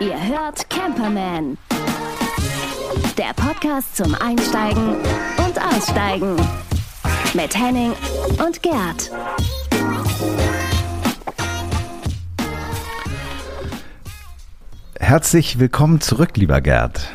Ihr hört Camperman. Der Podcast zum Einsteigen und Aussteigen. Mit Henning und Gerd. Herzlich willkommen zurück, lieber Gerd.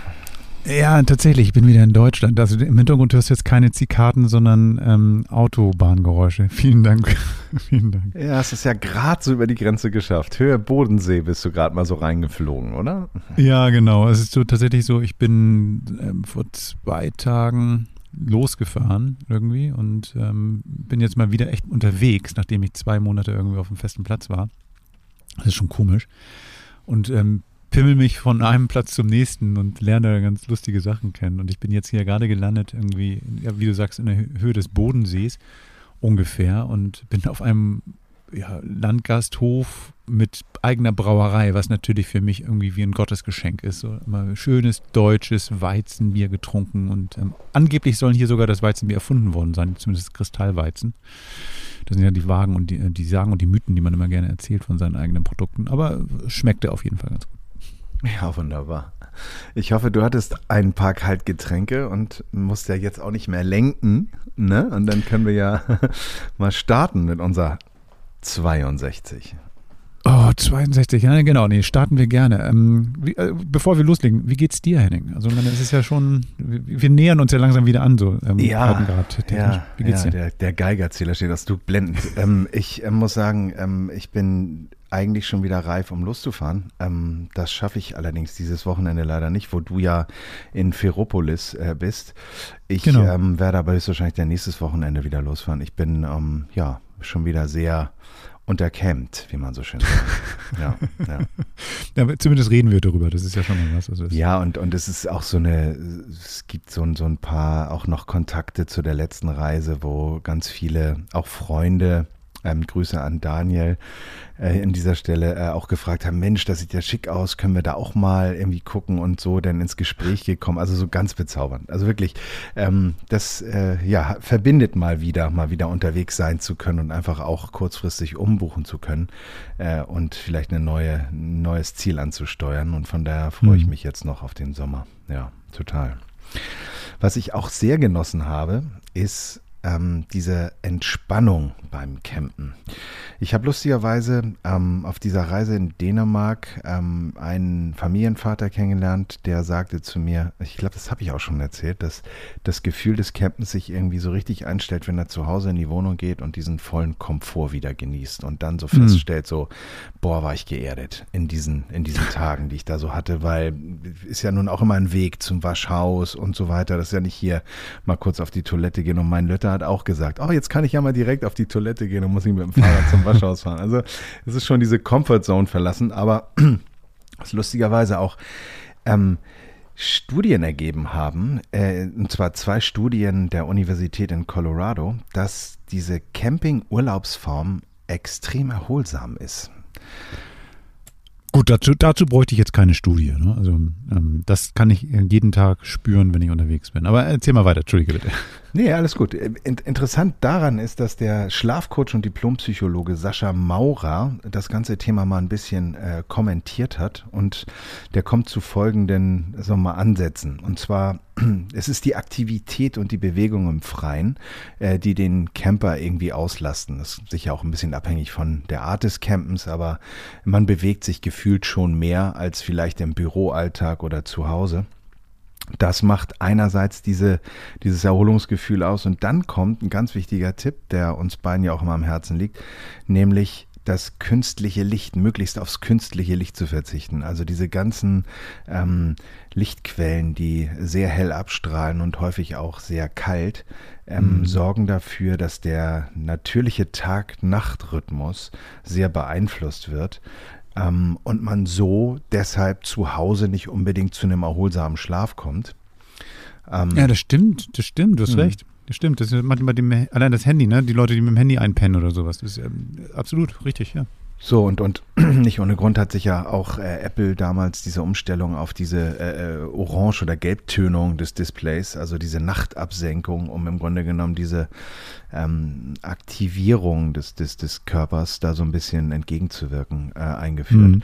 Ja, tatsächlich, ich bin wieder in Deutschland. Also im Hintergrund hörst du jetzt keine Zikaden, sondern ähm, Autobahngeräusche. Vielen Dank. Vielen Dank. Ja, es ist ja gerade so über die Grenze geschafft. Höhe Bodensee bist du gerade mal so reingeflogen, oder? Ja, genau. Es ist so tatsächlich so, ich bin ähm, vor zwei Tagen losgefahren irgendwie und ähm, bin jetzt mal wieder echt unterwegs, nachdem ich zwei Monate irgendwie auf dem festen Platz war. Das ist schon komisch. Und ähm, pimmel mich von einem Platz zum nächsten und lerne ganz lustige Sachen kennen. Und ich bin jetzt hier gerade gelandet, irgendwie, ja, wie du sagst, in der Höhe des Bodensees ungefähr und bin auf einem ja, Landgasthof mit eigener Brauerei, was natürlich für mich irgendwie wie ein Gottesgeschenk ist. So immer schönes deutsches Weizenbier getrunken und ähm, angeblich sollen hier sogar das Weizenbier erfunden worden sein, zumindest Kristallweizen. Das sind ja die Wagen und die, äh, die Sagen und die Mythen, die man immer gerne erzählt von seinen eigenen Produkten. Aber schmeckte auf jeden Fall ganz gut. Ja, wunderbar. Ich hoffe, du hattest ein paar Kaltgetränke und musst ja jetzt auch nicht mehr lenken. Ne? Und dann können wir ja mal starten mit unserer 62. Oh, 62, ja, genau, nee, starten wir gerne. Ähm, wie, äh, bevor wir loslegen, wie geht's dir, Henning? Also, meine, es ist ja schon, wir, wir nähern uns ja langsam wieder an, so ähm, ja, ja, wie geht's ja, dir? Der, der Geigerzähler steht, das tut blendend. ähm, ich äh, muss sagen, ähm, ich bin eigentlich schon wieder reif, um loszufahren. Ähm, das schaffe ich allerdings dieses Wochenende leider nicht, wo du ja in Ferropolis äh, bist. Ich genau. ähm, werde aber höchstwahrscheinlich der nächstes Wochenende wieder losfahren. Ich bin ähm, ja schon wieder sehr unterkämmt, wie man so schön sagt. ja, ja. ja, zumindest reden wir darüber, das ist ja schon mal was. Also ja, und, und es ist auch so eine, es gibt so, so ein paar auch noch Kontakte zu der letzten Reise, wo ganz viele, auch Freunde, ähm, Grüße an Daniel äh, in dieser Stelle äh, auch gefragt haben, Mensch, das sieht ja schick aus, können wir da auch mal irgendwie gucken und so dann ins Gespräch gekommen. Also so ganz bezaubernd. Also wirklich, ähm, das äh, ja, verbindet mal wieder, mal wieder unterwegs sein zu können und einfach auch kurzfristig umbuchen zu können äh, und vielleicht eine neue, ein neues Ziel anzusteuern. Und von daher freue mhm. ich mich jetzt noch auf den Sommer. Ja, total. Was ich auch sehr genossen habe, ist ähm, diese Entspannung beim Campen. Ich habe lustigerweise ähm, auf dieser Reise in Dänemark ähm, einen Familienvater kennengelernt, der sagte zu mir, ich glaube, das habe ich auch schon erzählt, dass das Gefühl des Campens sich irgendwie so richtig einstellt, wenn er zu Hause in die Wohnung geht und diesen vollen Komfort wieder genießt und dann so mhm. feststellt, so, boah, war ich geerdet in diesen, in diesen Tagen, die ich da so hatte, weil ist ja nun auch immer ein Weg zum Waschhaus und so weiter. Das ist ja nicht hier mal kurz auf die Toilette gehen und mein Lütter hat auch gesagt, oh, jetzt kann ich ja mal direkt auf die Toilette gehen und muss nicht mit dem Fahrrad zum Waschhaus fahren. Also es ist schon diese Comfort Zone verlassen, aber was lustigerweise auch ähm, Studien ergeben haben, äh, und zwar zwei Studien der Universität in Colorado, dass diese Camping-Urlaubsform extrem erholsam ist. Gut, dazu, dazu bräuchte ich jetzt keine Studie. Ne? Also ähm, das kann ich jeden Tag spüren, wenn ich unterwegs bin. Aber erzähl mal weiter, entschuldige bitte. Nee, alles gut. Interessant daran ist, dass der Schlafcoach und Diplompsychologe Sascha Maurer das ganze Thema mal ein bisschen äh, kommentiert hat und der kommt zu folgenden sagen wir mal, Ansätzen. Und zwar, es ist die Aktivität und die Bewegung im Freien, äh, die den Camper irgendwie auslasten. Das ist sicher auch ein bisschen abhängig von der Art des Campens, aber man bewegt sich gefühlt schon mehr als vielleicht im Büroalltag oder zu Hause. Das macht einerseits diese, dieses Erholungsgefühl aus und dann kommt ein ganz wichtiger Tipp, der uns beiden ja auch immer am Herzen liegt, nämlich das künstliche Licht, möglichst aufs künstliche Licht zu verzichten. Also diese ganzen ähm, Lichtquellen, die sehr hell abstrahlen und häufig auch sehr kalt, ähm, mhm. sorgen dafür, dass der natürliche Tag-Nacht-Rhythmus sehr beeinflusst wird ähm, und man so deshalb zu Hause nicht unbedingt zu einem erholsamen Schlaf kommt. Ähm, ja, das stimmt, das stimmt, du hast mh. recht. Das stimmt, das ist manchmal dem, allein das Handy, ne? Die Leute, die mit dem Handy einpennen oder sowas. Das ist ähm, absolut richtig, ja. So, und, und nicht ohne Grund hat sich ja auch äh, Apple damals diese Umstellung auf diese äh, äh, Orange- oder Gelbtönung des Displays, also diese Nachtabsenkung, um im Grunde genommen diese ähm, Aktivierung des, des, des Körpers da so ein bisschen entgegenzuwirken, äh, eingeführt. Mhm.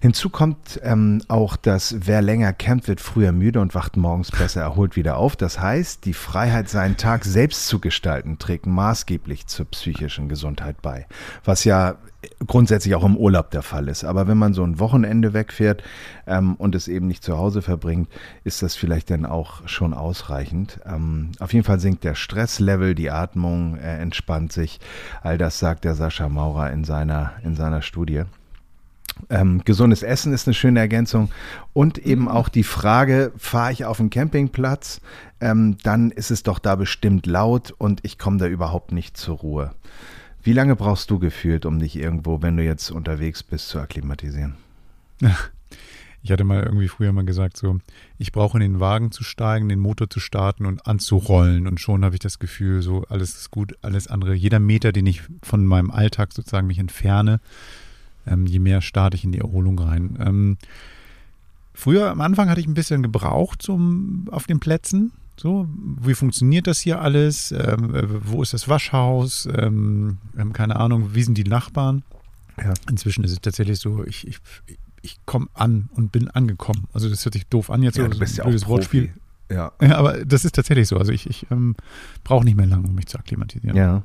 Hinzu kommt ähm, auch, dass wer länger campt, wird früher müde und wacht morgens besser erholt wieder auf. Das heißt, die Freiheit, seinen Tag selbst zu gestalten, trägt maßgeblich zur psychischen Gesundheit bei. Was ja grundsätzlich auch im Urlaub der Fall ist. Aber wenn man so ein Wochenende wegfährt ähm, und es eben nicht zu Hause verbringt, ist das vielleicht dann auch schon ausreichend. Ähm, auf jeden Fall sinkt der Stresslevel, die Atmung äh, entspannt sich. All das sagt der Sascha Maurer in seiner, in seiner Studie. Ähm, gesundes Essen ist eine schöne Ergänzung und eben mhm. auch die Frage, fahre ich auf einen Campingplatz, ähm, dann ist es doch da bestimmt laut und ich komme da überhaupt nicht zur Ruhe. Wie lange brauchst du gefühlt, um dich irgendwo, wenn du jetzt unterwegs bist, zu akklimatisieren? Ich hatte mal irgendwie früher mal gesagt, so, ich brauche in den Wagen zu steigen, den Motor zu starten und anzurollen. Und schon habe ich das Gefühl, so, alles ist gut, alles andere. Jeder Meter, den ich von meinem Alltag sozusagen mich entferne, ähm, je mehr starte ich in die Erholung rein. Ähm, früher am Anfang hatte ich ein bisschen gebraucht zum, auf den Plätzen. So, wie funktioniert das hier alles? Ähm, äh, wo ist das Waschhaus? Ähm, ähm, keine Ahnung, wie sind die Nachbarn? Ja. Inzwischen ist es tatsächlich so, ich, ich, ich komme an und bin angekommen. Also das hört sich doof an jetzt, ja, so, du bist so ein ja blödes Wortspiel. Ja. ja. Aber das ist tatsächlich so. Also ich, ich ähm, brauche nicht mehr lange, um mich zu akklimatisieren. Ja.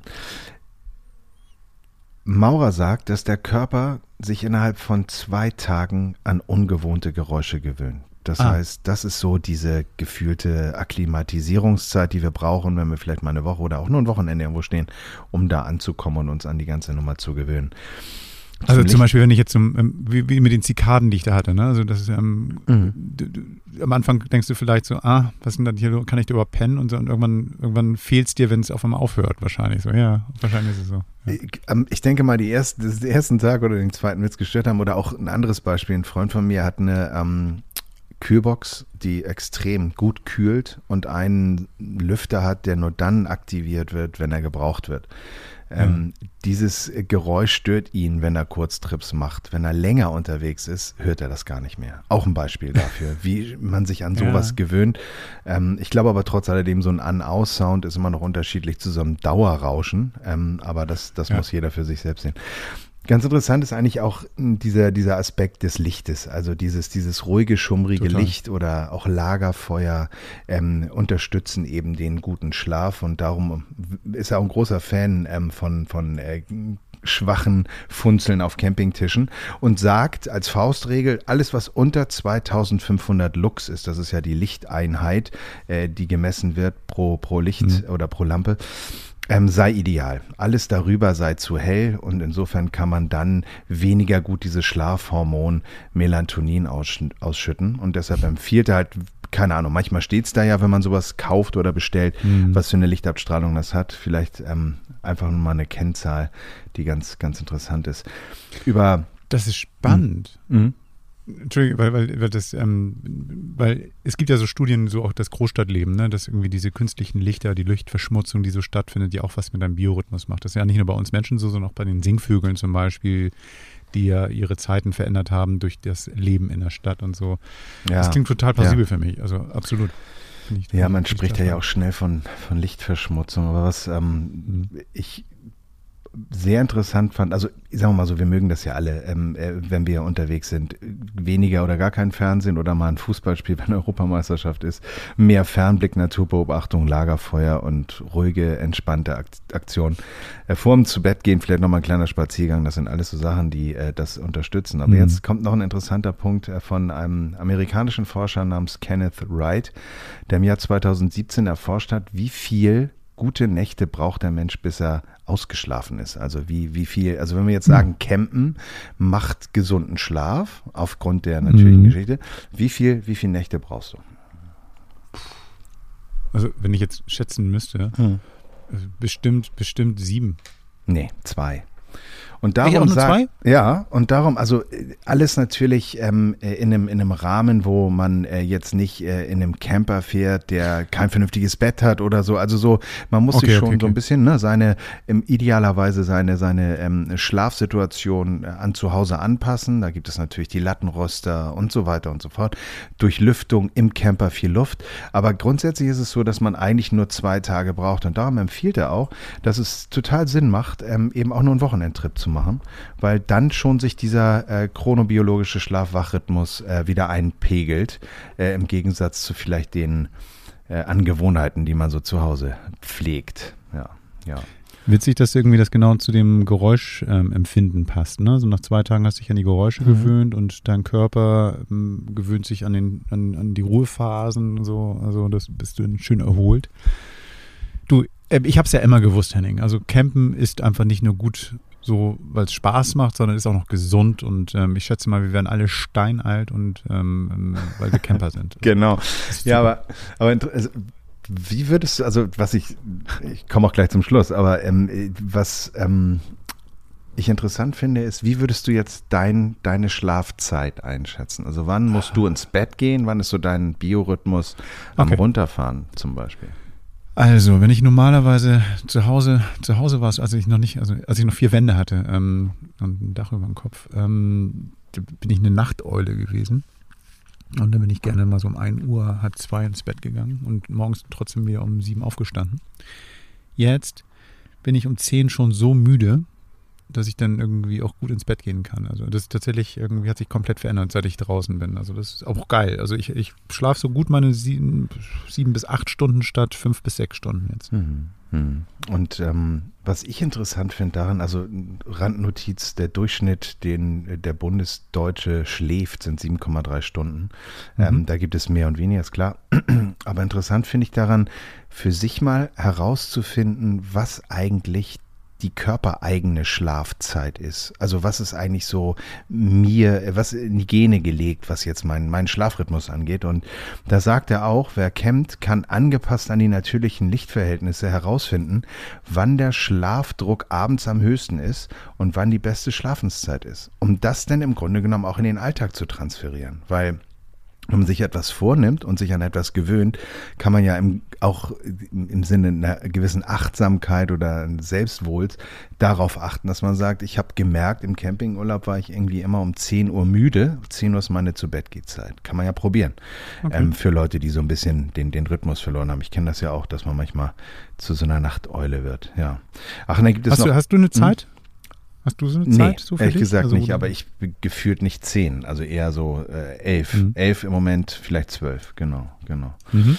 Maurer sagt, dass der Körper sich innerhalb von zwei Tagen an ungewohnte Geräusche gewöhnt. Das ah. heißt, das ist so diese gefühlte Akklimatisierungszeit, die wir brauchen, wenn wir vielleicht mal eine Woche oder auch nur ein Wochenende irgendwo stehen, um da anzukommen und uns an die ganze Nummer zu gewöhnen. Also zum, zum Beispiel, wenn ich jetzt zum, ähm, wie, wie, mit den Zikaden, die ich da hatte, ne? Also das ist ähm, mhm. du, du, am Anfang denkst du vielleicht so, ah, was denn hier, kann ich da überhaupt pennen? Und, so, und irgendwann, irgendwann fehlt es dir, wenn es auf einmal aufhört, wahrscheinlich so. Ja, wahrscheinlich ist es so. Ja. Ich, ähm, ich, denke mal, die ersten, den ersten Tag oder den zweiten wird es gestört haben. Oder auch ein anderes Beispiel. Ein Freund von mir hat eine ähm, Kühlbox, die extrem gut kühlt und einen Lüfter hat, der nur dann aktiviert wird, wenn er gebraucht wird. Ähm, mhm. Dieses Geräusch stört ihn, wenn er Kurztrips macht. Wenn er länger unterwegs ist, hört er das gar nicht mehr. Auch ein Beispiel dafür, wie man sich an sowas ja. gewöhnt. Ähm, ich glaube aber trotz alledem, so ein An-Aus-Sound ist immer noch unterschiedlich zu so einem Dauerrauschen. Ähm, aber das, das ja. muss jeder für sich selbst sehen. Ganz interessant ist eigentlich auch dieser, dieser Aspekt des Lichtes, also dieses, dieses ruhige, schummrige Total. Licht oder auch Lagerfeuer ähm, unterstützen eben den guten Schlaf und darum ist er auch ein großer Fan ähm, von, von äh, schwachen Funzeln auf Campingtischen und sagt als Faustregel, alles was unter 2500 Lux ist, das ist ja die Lichteinheit, äh, die gemessen wird pro, pro Licht mhm. oder pro Lampe, ähm, sei ideal. Alles darüber sei zu hell und insofern kann man dann weniger gut dieses Schlafhormon Melatonin aussch ausschütten und deshalb empfiehlt er halt, keine Ahnung, manchmal steht es da ja, wenn man sowas kauft oder bestellt, mhm. was für eine Lichtabstrahlung das hat. Vielleicht ähm, einfach nur mal eine Kennzahl, die ganz, ganz interessant ist. Über das ist spannend. Mhm. Entschuldigung, weil, weil, weil das, ähm, weil es gibt ja so Studien, so auch das Großstadtleben, ne, dass irgendwie diese künstlichen Lichter, die Lichtverschmutzung, die so stattfindet, die auch was mit deinem Biorhythmus macht. Das ist ja nicht nur bei uns Menschen so, sondern auch bei den Singvögeln zum Beispiel, die ja ihre Zeiten verändert haben durch das Leben in der Stadt und so. Ja. Das klingt total plausibel ja. für mich, also absolut. ja, man spricht ja auch schnell von, von Lichtverschmutzung, aber was ähm, mhm. ich sehr interessant fand, also sagen wir mal so, wir mögen das ja alle, ähm, äh, wenn wir unterwegs sind, weniger oder gar kein Fernsehen oder mal ein Fußballspiel, wenn Europameisterschaft ist, mehr Fernblick, Naturbeobachtung, Lagerfeuer und ruhige, entspannte Ak Aktion. Äh, vor dem zu Bett gehen vielleicht nochmal ein kleiner Spaziergang, das sind alles so Sachen, die äh, das unterstützen. Aber mhm. jetzt kommt noch ein interessanter Punkt äh, von einem amerikanischen Forscher namens Kenneth Wright, der im Jahr 2017 erforscht hat, wie viel gute Nächte braucht der Mensch, bis er ausgeschlafen ist. Also wie, wie viel, also wenn wir jetzt sagen, Campen macht gesunden Schlaf aufgrund der natürlichen mhm. Geschichte, wie viel, wie viele Nächte brauchst du? Also wenn ich jetzt schätzen müsste, mhm. bestimmt, bestimmt sieben. Nee, zwei. Und darum sag-? Ja, und darum, also äh, alles natürlich ähm, äh, in, einem, in einem Rahmen, wo man äh, jetzt nicht äh, in einem Camper fährt, der kein vernünftiges Bett hat oder so. Also so, man muss Okay, sich schon okay, so ein bisschen, ne, seine, im idealerweise seine, seine ähm, Schlafsituation äh, an zu Hause anpassen. Da gibt es natürlich die Lattenroster und so weiter und so fort. Durch Lüftung im Camper viel Luft. Aber grundsätzlich ist es so, dass man eigentlich nur zwei Tage braucht. Und darum empfiehlt er auch, dass es total Sinn macht, ähm, eben auch nur einen Wochenendtrip zu machen, weil dann schon sich dieser äh, chronobiologische Schlaf-Wach-Rhythmus äh, wieder einpegelt, äh, im Gegensatz zu vielleicht den äh, Angewohnheiten, die man so zu Hause pflegt. Ja, ja. Witzig, dass irgendwie das genau zu dem Geräuschempfinden ähm, Empfinden passt. Ne? So nach zwei Tagen hast du dich an die Geräusche Mhm. gewöhnt und dein Körper ähm, gewöhnt sich an, den, an, an die Ruhephasen und so. Also das bist du dann schön erholt. Du, äh, ich habe es ja immer gewusst, Henning. Also Campen ist einfach nicht nur gut so, weil es Spaß macht, sondern ist auch noch gesund und ähm, ich schätze mal, wir werden alle steinalt und ähm, ähm, weil wir Camper sind. Genau. Ja, aber, aber also, wie würdest du, also was ich, ich komme auch gleich zum Schluss, aber ähm, was ähm, ich interessant finde, ist, wie würdest du jetzt dein, deine Schlafzeit einschätzen? Also wann musst du ins Bett gehen? Wann ist so dein Biorhythmus am Okay. Runterfahren zum Beispiel? Also, wenn ich normalerweise zu Hause, zu Hause war, als ich noch nicht, also als ich noch vier Wände hatte ähm, und ein Dach über dem Kopf, ähm, bin ich eine Nachteule gewesen. Und dann bin ich gerne mal so um 1 Uhr, halb zwei ins Bett gegangen und morgens trotzdem wieder um sieben aufgestanden. Jetzt bin ich um 10 schon so müde, dass ich dann irgendwie auch gut ins Bett gehen kann. Also das ist tatsächlich irgendwie hat sich komplett verändert, seit ich draußen bin. Also das ist auch geil. Also ich, ich schlafe so gut meine sieben, sieben bis acht Stunden statt fünf bis sechs Stunden jetzt. Mhm. Mhm. Und ähm, was ich interessant finde daran, also Randnotiz, der Durchschnitt, den äh, der Bundesdeutsche schläft, sind 7,3 Stunden. Ähm, Mhm. da gibt es mehr und weniger, ist klar. Aber interessant finde ich daran, für sich mal herauszufinden, was eigentlich die körpereigene Schlafzeit ist. Also was ist eigentlich so mir, was in die Gene gelegt, was jetzt meinen mein Schlafrhythmus angeht. Und da sagt er auch, wer campt, kann angepasst an die natürlichen Lichtverhältnisse herausfinden, wann der Schlafdruck abends am höchsten ist und wann die beste Schlafenszeit ist. Um das dann im Grunde genommen auch in den Alltag zu transferieren. Weil wenn man sich etwas vornimmt und sich an etwas gewöhnt, kann man ja im, auch im Sinne einer gewissen Achtsamkeit oder Selbstwohls darauf achten, dass man sagt, ich habe gemerkt, im Campingurlaub war ich irgendwie immer um 10 Uhr müde. 10 Uhr ist meine zu Bett Zeit. Kann man ja probieren. Okay. Ähm, für Leute, die so ein bisschen den, den Rhythmus verloren haben. Ich kenne das ja auch, dass man manchmal zu so einer Nachteule wird. Ja. Ach, und dann gibt es Hast noch. du, hast du eine Zeit? Hast du so eine Nee, Zeit? So für ehrlich gesagt Also, nicht, aber ich gefühlt nicht zehn, also eher so äh, elf. Mhm. Elf im Moment, vielleicht zwölf, genau, genau. Mhm.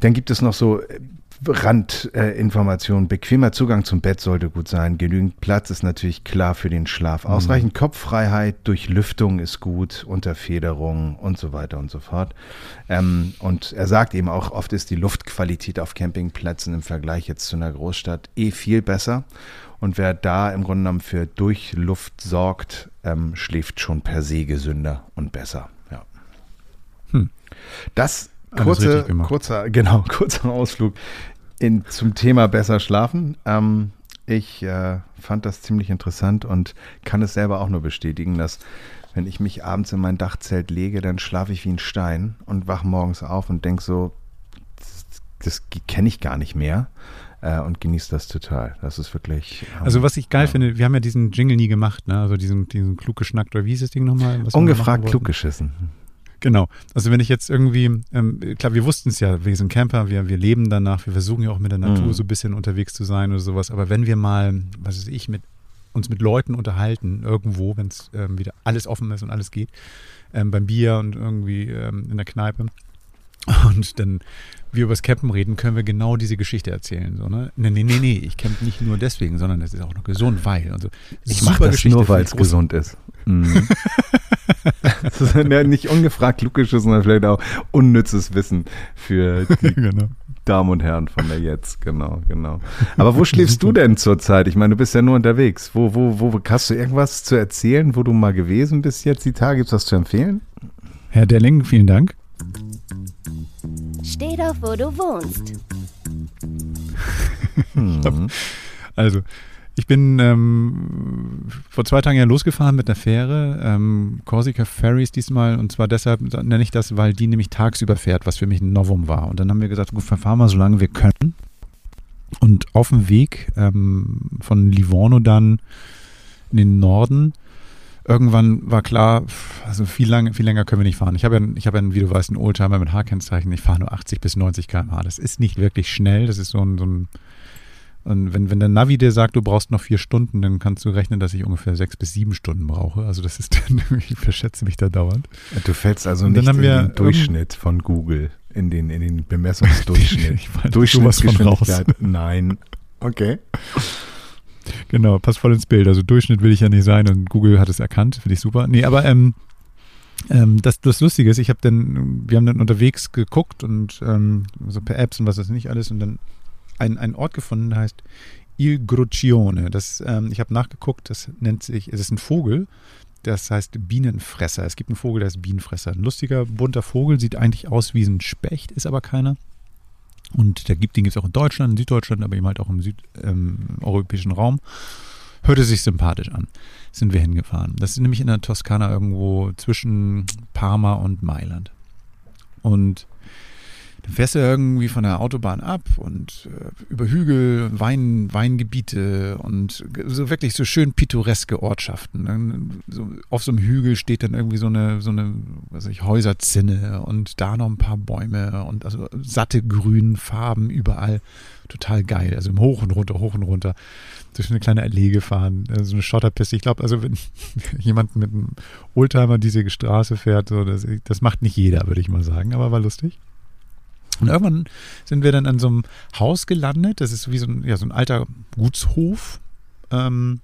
Dann gibt es noch so äh, Randinformationen. Bequemer Zugang zum Bett sollte gut sein. Genügend Platz ist natürlich klar für den Schlaf. Ausreichend Kopffreiheit, Durchlüftung ist gut, Unterfederung und so weiter und so fort. Ähm, und er sagt eben auch, oft ist die Luftqualität auf Campingplätzen im Vergleich jetzt zu einer Großstadt eh viel besser. Und wer da im Grunde genommen für Durchluft sorgt, ähm, schläft schon per se gesünder und besser. Ja. Hm. Das Alles kurze, kurzer, genau, kurzer Ausflug in, zum Thema besser schlafen. Ähm, ich äh, fand das ziemlich interessant und kann es selber auch nur bestätigen, dass wenn ich mich abends in mein Dachzelt lege, dann schlafe ich wie ein Stein und wach morgens auf und denke so, das, das kenne ich gar nicht mehr äh, und genieße das total. Das ist wirklich. ähm, Also was ich geil ja. finde, wir haben ja diesen Jingle nie gemacht, ne? Also diesen, diesen klug geschnackt, oder wie hieß das Ding nochmal? Ungefragt klug geschissen. Genau. Also wenn ich jetzt irgendwie, ähm, klar, wir wussten es ja, wir sind Camper, wir, wir leben danach, wir versuchen ja auch mit der Natur Mhm. so ein bisschen unterwegs zu sein oder sowas. Aber wenn wir mal, was weiß ich, mit uns mit Leuten unterhalten, irgendwo, wenn es ähm, wieder alles offen ist und alles geht, ähm, beim Bier und irgendwie ähm, in der Kneipe, und dann wir übers Campen reden, können wir genau diese Geschichte erzählen. So, ne? Nee, nee, nee, nee, ich campe nicht nur deswegen, sondern das ist auch noch gesund, weil. Und so. Ich mache das nur, weil es gesund ist. Mhm. das ist ja nicht ungefragt geschissen, sondern vielleicht auch unnützes Wissen für die genau. Damen und Herren von der Jetzt. Genau, genau. Aber wo schläfst du denn zurzeit? Ich meine, du bist ja nur unterwegs. Wo, wo, wo hast du irgendwas zu erzählen, wo du mal gewesen bist jetzt die Tage? Gibt es was zu empfehlen? Herr Delling, vielen Dank. Steh doch, wo du wohnst. Hm. Also, Ich bin ähm, vor zwei Tagen ja losgefahren mit einer Fähre, ähm, Corsica Ferries diesmal, und zwar deshalb nenne ich das, weil die nämlich tagsüber fährt, was für mich ein Novum war. Und dann haben wir gesagt, gut, fahren wir so lange wir können. Und auf dem Weg ähm, von Livorno dann in den Norden, irgendwann war klar, also viel, lang, viel länger können wir nicht fahren. Ich habe ja, ich habe ja, wie du weißt, einen Oldtimer mit H-Kennzeichen. Ich fahre nur 80 bis 90 km/h. Das ist nicht wirklich schnell. Das ist so ein, so ein und wenn, wenn der Navi dir sagt, du brauchst noch vier Stunden, dann kannst du rechnen, dass ich ungefähr sechs bis sieben Stunden brauche. Also das ist dann, ich verschätze mich da dauernd. Du fällst also nicht in den Durchschnitt von Google, in den, in den Bemessungsdurchschnitt. Durchschnittsgeschwindigkeit. Nein. Okay. Genau, passt voll ins Bild. Also Durchschnitt will ich ja nicht sein und Google hat es erkannt, finde ich super. Nee, aber ähm, ähm, das, das Lustige ist, ich habe dann, wir haben dann unterwegs geguckt und ähm, so per Apps und was das nicht alles und dann ein, ein Ort gefunden, der heißt Il Gruccione. Das, ähm, ich habe nachgeguckt, das nennt sich, es ist ein Vogel, das heißt Bienenfresser. Es gibt einen Vogel, der ist Bienenfresser. Ein lustiger, bunter Vogel, sieht eigentlich aus wie ein Specht, ist aber keiner. Und der gibt, den gibt es auch in Deutschland, in Süddeutschland, aber eben halt auch im südeuropäischen ähm, Raum. Hörte sich sympathisch an. Sind wir hingefahren. Das ist nämlich in der Toskana irgendwo zwischen Parma und Mailand. Und dann fährst du irgendwie von der Autobahn ab und äh, über Hügel, Wein, Weingebiete und so wirklich so schön pittoreske Ortschaften. Dann so, auf so einem Hügel steht dann irgendwie so eine, so eine weiß ich, Häuserzinne und da noch ein paar Bäume und also satte grünen Farben überall. Total geil. Also im Hoch und runter, hoch und runter. Durch eine kleine Allee gefahren, äh, so eine Schotterpiste. Ich glaube, also wenn jemand mit einem Oldtimer diese Straße fährt, so, das, das macht nicht jeder, würde ich mal sagen, aber war lustig. Und irgendwann sind wir dann an so einem Haus gelandet. Das ist wie so ein, ja, so ein alter Gutshof. Ähm,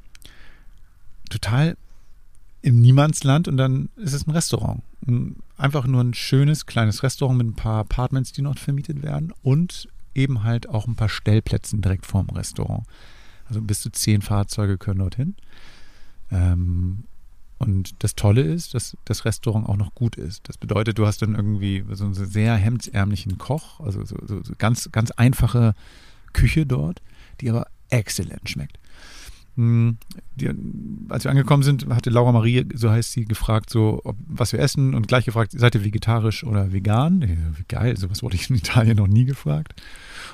total im Niemandsland und dann ist es ein Restaurant. Einfach nur ein schönes kleines Restaurant mit ein paar Apartments, die noch vermietet werden und eben halt auch ein paar Stellplätzen direkt vorm Restaurant. Also bis zu zehn Fahrzeuge können dorthin. Ähm, und das Tolle ist, dass das Restaurant auch noch gut ist. Das bedeutet, du hast dann irgendwie so einen sehr hemdsärmlichen Koch, also so, so, so ganz, ganz einfache Küche dort, die aber exzellent schmeckt. Hm, die, als wir angekommen sind, hatte Laura Marie, so heißt sie, gefragt, so, ob, was wir essen und gleich gefragt, seid ihr vegetarisch oder vegan? Ja, geil, sowas wurde ich in Italien noch nie gefragt.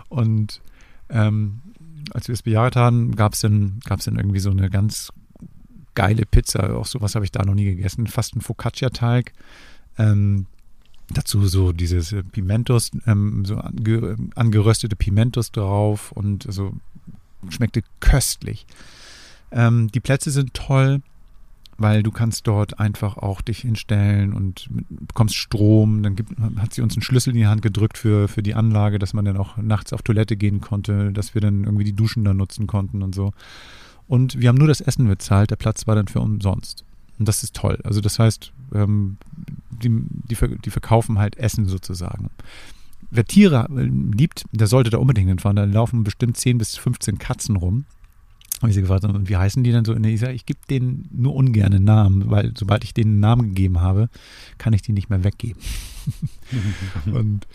Und ähm, als wir es bejaht haben, gab es dann, dann irgendwie so eine ganz geile Pizza. Auch sowas habe ich da noch nie gegessen. Fast ein Focaccia-Teig. Ähm, dazu so dieses Pimentos, ähm, so ange, angeröstete Pimentos drauf und so schmeckte köstlich. Ähm, die Plätze sind toll, weil du kannst dort einfach auch dich hinstellen und bekommst Strom. Dann gibt, hat sie uns einen Schlüssel in die Hand gedrückt für, für die Anlage, dass man dann auch nachts auf Toilette gehen konnte, dass wir dann irgendwie die Duschen da nutzen konnten und so. Und wir haben nur das Essen bezahlt, der Platz war dann für umsonst. Und das ist toll. Also das heißt, ähm, die, die, die verkaufen halt Essen sozusagen. Wer Tiere äh, liebt, der sollte da unbedingt hinfahren. Da laufen bestimmt 10 bis 15 Katzen rum. Habe ich sie gefragt, und wie heißen die denn so? Nee, ich sage, ich gebe denen nur ungern einen Namen, weil sobald ich denen einen Namen gegeben habe, kann ich die nicht mehr weggeben. und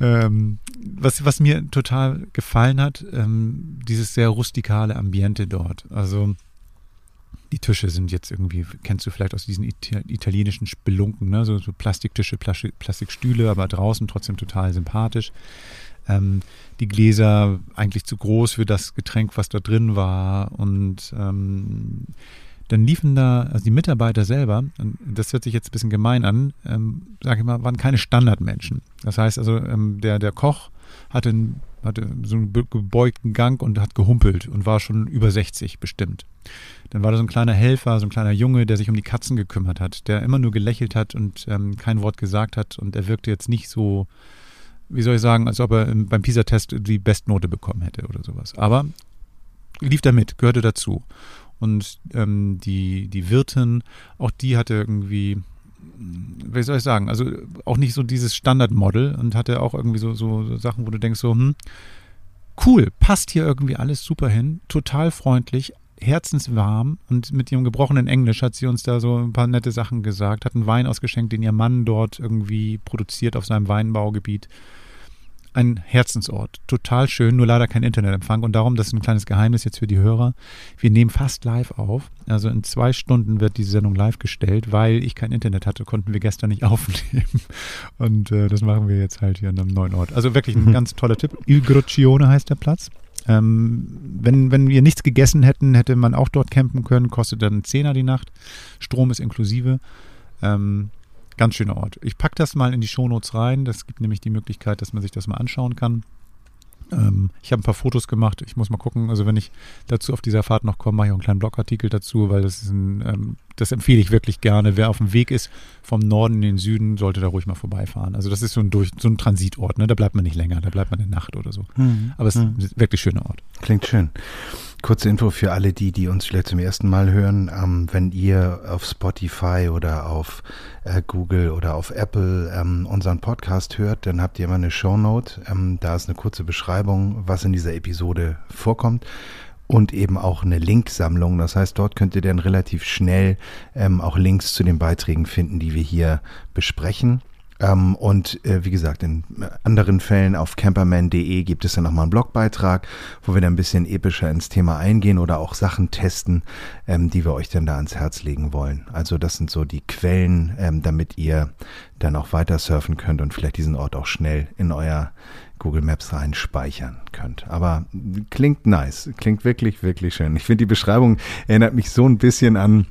ähm, was, was mir total gefallen hat, ähm, dieses sehr rustikale Ambiente dort. Also die Tische sind jetzt irgendwie, kennst du vielleicht aus diesen italienischen Spelunken, ne? so, so Plastiktische, Plastikstühle, aber draußen trotzdem total sympathisch. Ähm, die Gläser eigentlich zu groß für das Getränk, was da drin war und ähm, dann liefen da, also die Mitarbeiter selber, das hört sich jetzt ein bisschen gemein an, ähm, sage ich mal, waren keine Standardmenschen. Das heißt also, ähm, der, der Koch hatte, hatte so einen gebeugten Gang und hat gehumpelt und war schon über 60 bestimmt. Dann war da so ein kleiner Helfer, so ein kleiner Junge, der sich um die Katzen gekümmert hat, der immer nur gelächelt hat und ähm, kein Wort gesagt hat und er wirkte jetzt nicht so, wie soll ich sagen, als ob er beim PISA-Test die Bestnote bekommen hätte oder sowas. Aber lief da mit, gehörte dazu. Und ähm, die, die Wirtin, auch die hatte irgendwie, wie soll ich sagen, also auch nicht so dieses Standardmodel und hatte auch irgendwie so, so Sachen, wo du denkst so, hm, cool, passt hier irgendwie alles super hin, total freundlich, herzenswarm und mit ihrem gebrochenen Englisch hat sie uns da so ein paar nette Sachen gesagt, hat einen Wein ausgeschenkt, den ihr Mann dort irgendwie produziert auf seinem Weinbaugebiet. Ein Herzensort. Total schön, nur leider kein Internetempfang. Und darum, das ist ein kleines Geheimnis jetzt für die Hörer. Wir nehmen fast live auf. Also in zwei Stunden wird diese Sendung live gestellt, weil ich kein Internet hatte, konnten wir gestern nicht aufnehmen. Und äh, das machen wir jetzt halt hier an einem neuen Ort. Also wirklich ein mhm. ganz toller Tipp. Il Grocione heißt der Platz. Ähm, wenn, wenn wir nichts gegessen hätten, hätte man auch dort campen können. Kostet dann 10er die Nacht. Strom ist inklusive. Ähm, Ganz schöner Ort. Ich packe das mal in die Shownotes rein. Das gibt nämlich die Möglichkeit, dass man sich das mal anschauen kann. Ähm, ich habe ein paar Fotos gemacht. Ich muss mal gucken. Also wenn ich dazu auf dieser Fahrt noch komme, mache ich auch einen kleinen Blogartikel dazu, weil das ist ein, ähm, das empfehle ich wirklich gerne. Wer auf dem Weg ist vom Norden in den Süden, sollte da ruhig mal vorbeifahren. Also das ist so ein, durch, so ein Transitort. Ne? Da bleibt man nicht länger. Da bleibt man eine Nacht oder so. Mhm. Aber es ist ein mhm. wirklich schöner Ort. Klingt schön. Kurze Info für alle die, die uns vielleicht zum ersten Mal hören. Ähm, wenn ihr auf Spotify oder auf äh, Google oder auf Apple ähm, unseren Podcast hört, dann habt ihr immer eine Shownote. Ähm, da ist eine kurze Beschreibung, was in dieser Episode vorkommt und eben auch eine Linksammlung. Das heißt, dort könnt ihr dann relativ schnell ähm, auch Links zu den Beiträgen finden, die wir hier besprechen. Ähm, und äh, wie gesagt, in anderen Fällen auf camperman.de gibt es dann nochmal einen Blogbeitrag, wo wir dann ein bisschen epischer ins Thema eingehen oder auch Sachen testen, ähm, die wir euch dann da ans Herz legen wollen. Also das sind so die Quellen, ähm, damit ihr dann auch weiter surfen könnt und vielleicht diesen Ort auch schnell in euer Google Maps rein speichern könnt. Aber klingt nice, klingt wirklich, wirklich schön. Ich finde die Beschreibung erinnert mich so ein bisschen an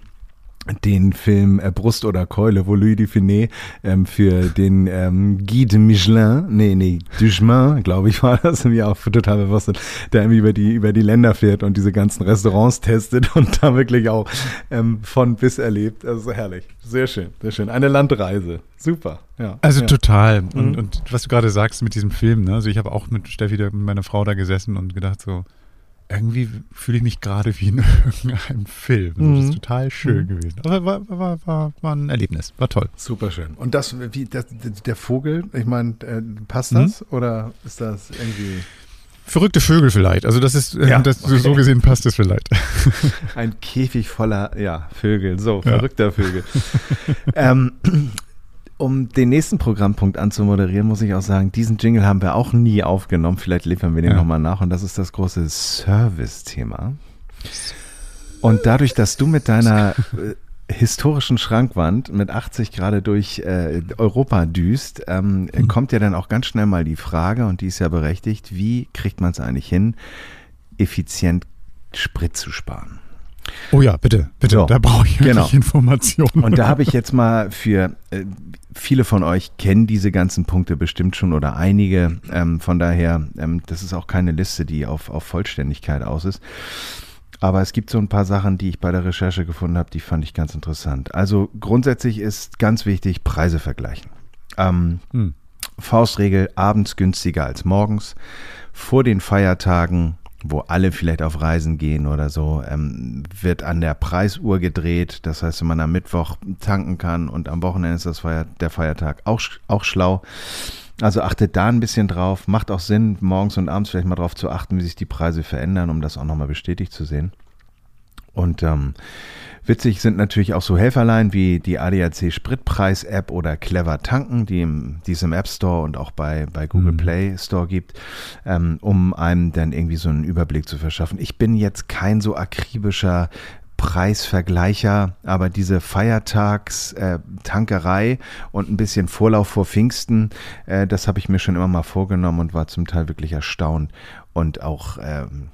den Film äh, Brust oder Keule, wo Louis Dufiné ähm, für den ähm, Guy de Michelin, nee, nee, Duchemin, glaube ich, war das, mir auch total bewusst, der irgendwie über die, über die Länder fährt und diese ganzen Restaurants testet und da wirklich auch ähm, von bis erlebt. Also herrlich. Sehr schön, sehr schön. Eine Landreise. Super, ja. Also ja. total. Und, mhm. und was du gerade sagst mit diesem Film, ne? Also ich habe auch mit Steffi, mit meiner Frau da gesessen und gedacht so, irgendwie fühle ich mich gerade wie in irgendeinem Film. Mhm. Das ist total schön mhm. gewesen. Aber war, war, war, war ein Erlebnis. War toll. Super schön. Und das, wie, das, der Vogel, ich meine, äh, passt das? Mhm. Oder ist das irgendwie. Verrückte Vögel vielleicht. Also das ist, äh, ja, das, okay. so gesehen passt es vielleicht. Ein Käfig voller, ja, Vögel. So, verrückter ja. Vögel. ähm, um den nächsten Programmpunkt anzumoderieren, muss ich auch sagen, diesen Jingle haben wir auch nie aufgenommen. Vielleicht liefern wir den ja. nochmal nach. Und das ist das große Service-Thema. Und dadurch, dass du mit deiner äh, historischen Schrankwand mit 80 Grad durch äh, Europa düst, ähm, mhm. kommt ja dann auch ganz schnell mal die Frage, und die ist ja berechtigt, wie kriegt man es eigentlich hin, effizient Sprit zu sparen? Oh ja, bitte, bitte, so, da brauche ich genau. Informationen. Und da habe ich jetzt mal für äh, viele von euch kennen diese ganzen Punkte bestimmt schon oder einige. Ähm, von daher, ähm, das ist auch keine Liste, die auf, auf Vollständigkeit aus ist. Aber es gibt so ein paar Sachen, die ich bei der Recherche gefunden habe, die fand ich ganz interessant. Also grundsätzlich ist ganz wichtig, Preise vergleichen. Ähm, hm. Faustregel, abends günstiger als morgens. Vor den Feiertagen wo alle vielleicht auf Reisen gehen oder so, ähm, wird an der Preisuhr gedreht. Das heißt, wenn man am Mittwoch tanken kann und am Wochenende ist das Feier, der Feiertag auch, auch schlau. Also achtet da ein bisschen drauf. Macht auch Sinn, morgens und abends vielleicht mal drauf zu achten, wie sich die Preise verändern, um das auch nochmal bestätigt zu sehen. Und ähm, Witzig sind natürlich auch so Helferlein wie die ADAC Spritpreis-App oder Clever Tanken, die, im, die es im App Store und auch bei, bei Google mhm. Play Store gibt, ähm, um einem dann irgendwie so einen Überblick zu verschaffen. Ich bin jetzt kein so akribischer Preisvergleicher, aber diese Feiertags-Tankerei äh, und ein bisschen Vorlauf vor Pfingsten, äh, das habe ich mir schon immer mal vorgenommen und war zum Teil wirklich erstaunt und auch ähm,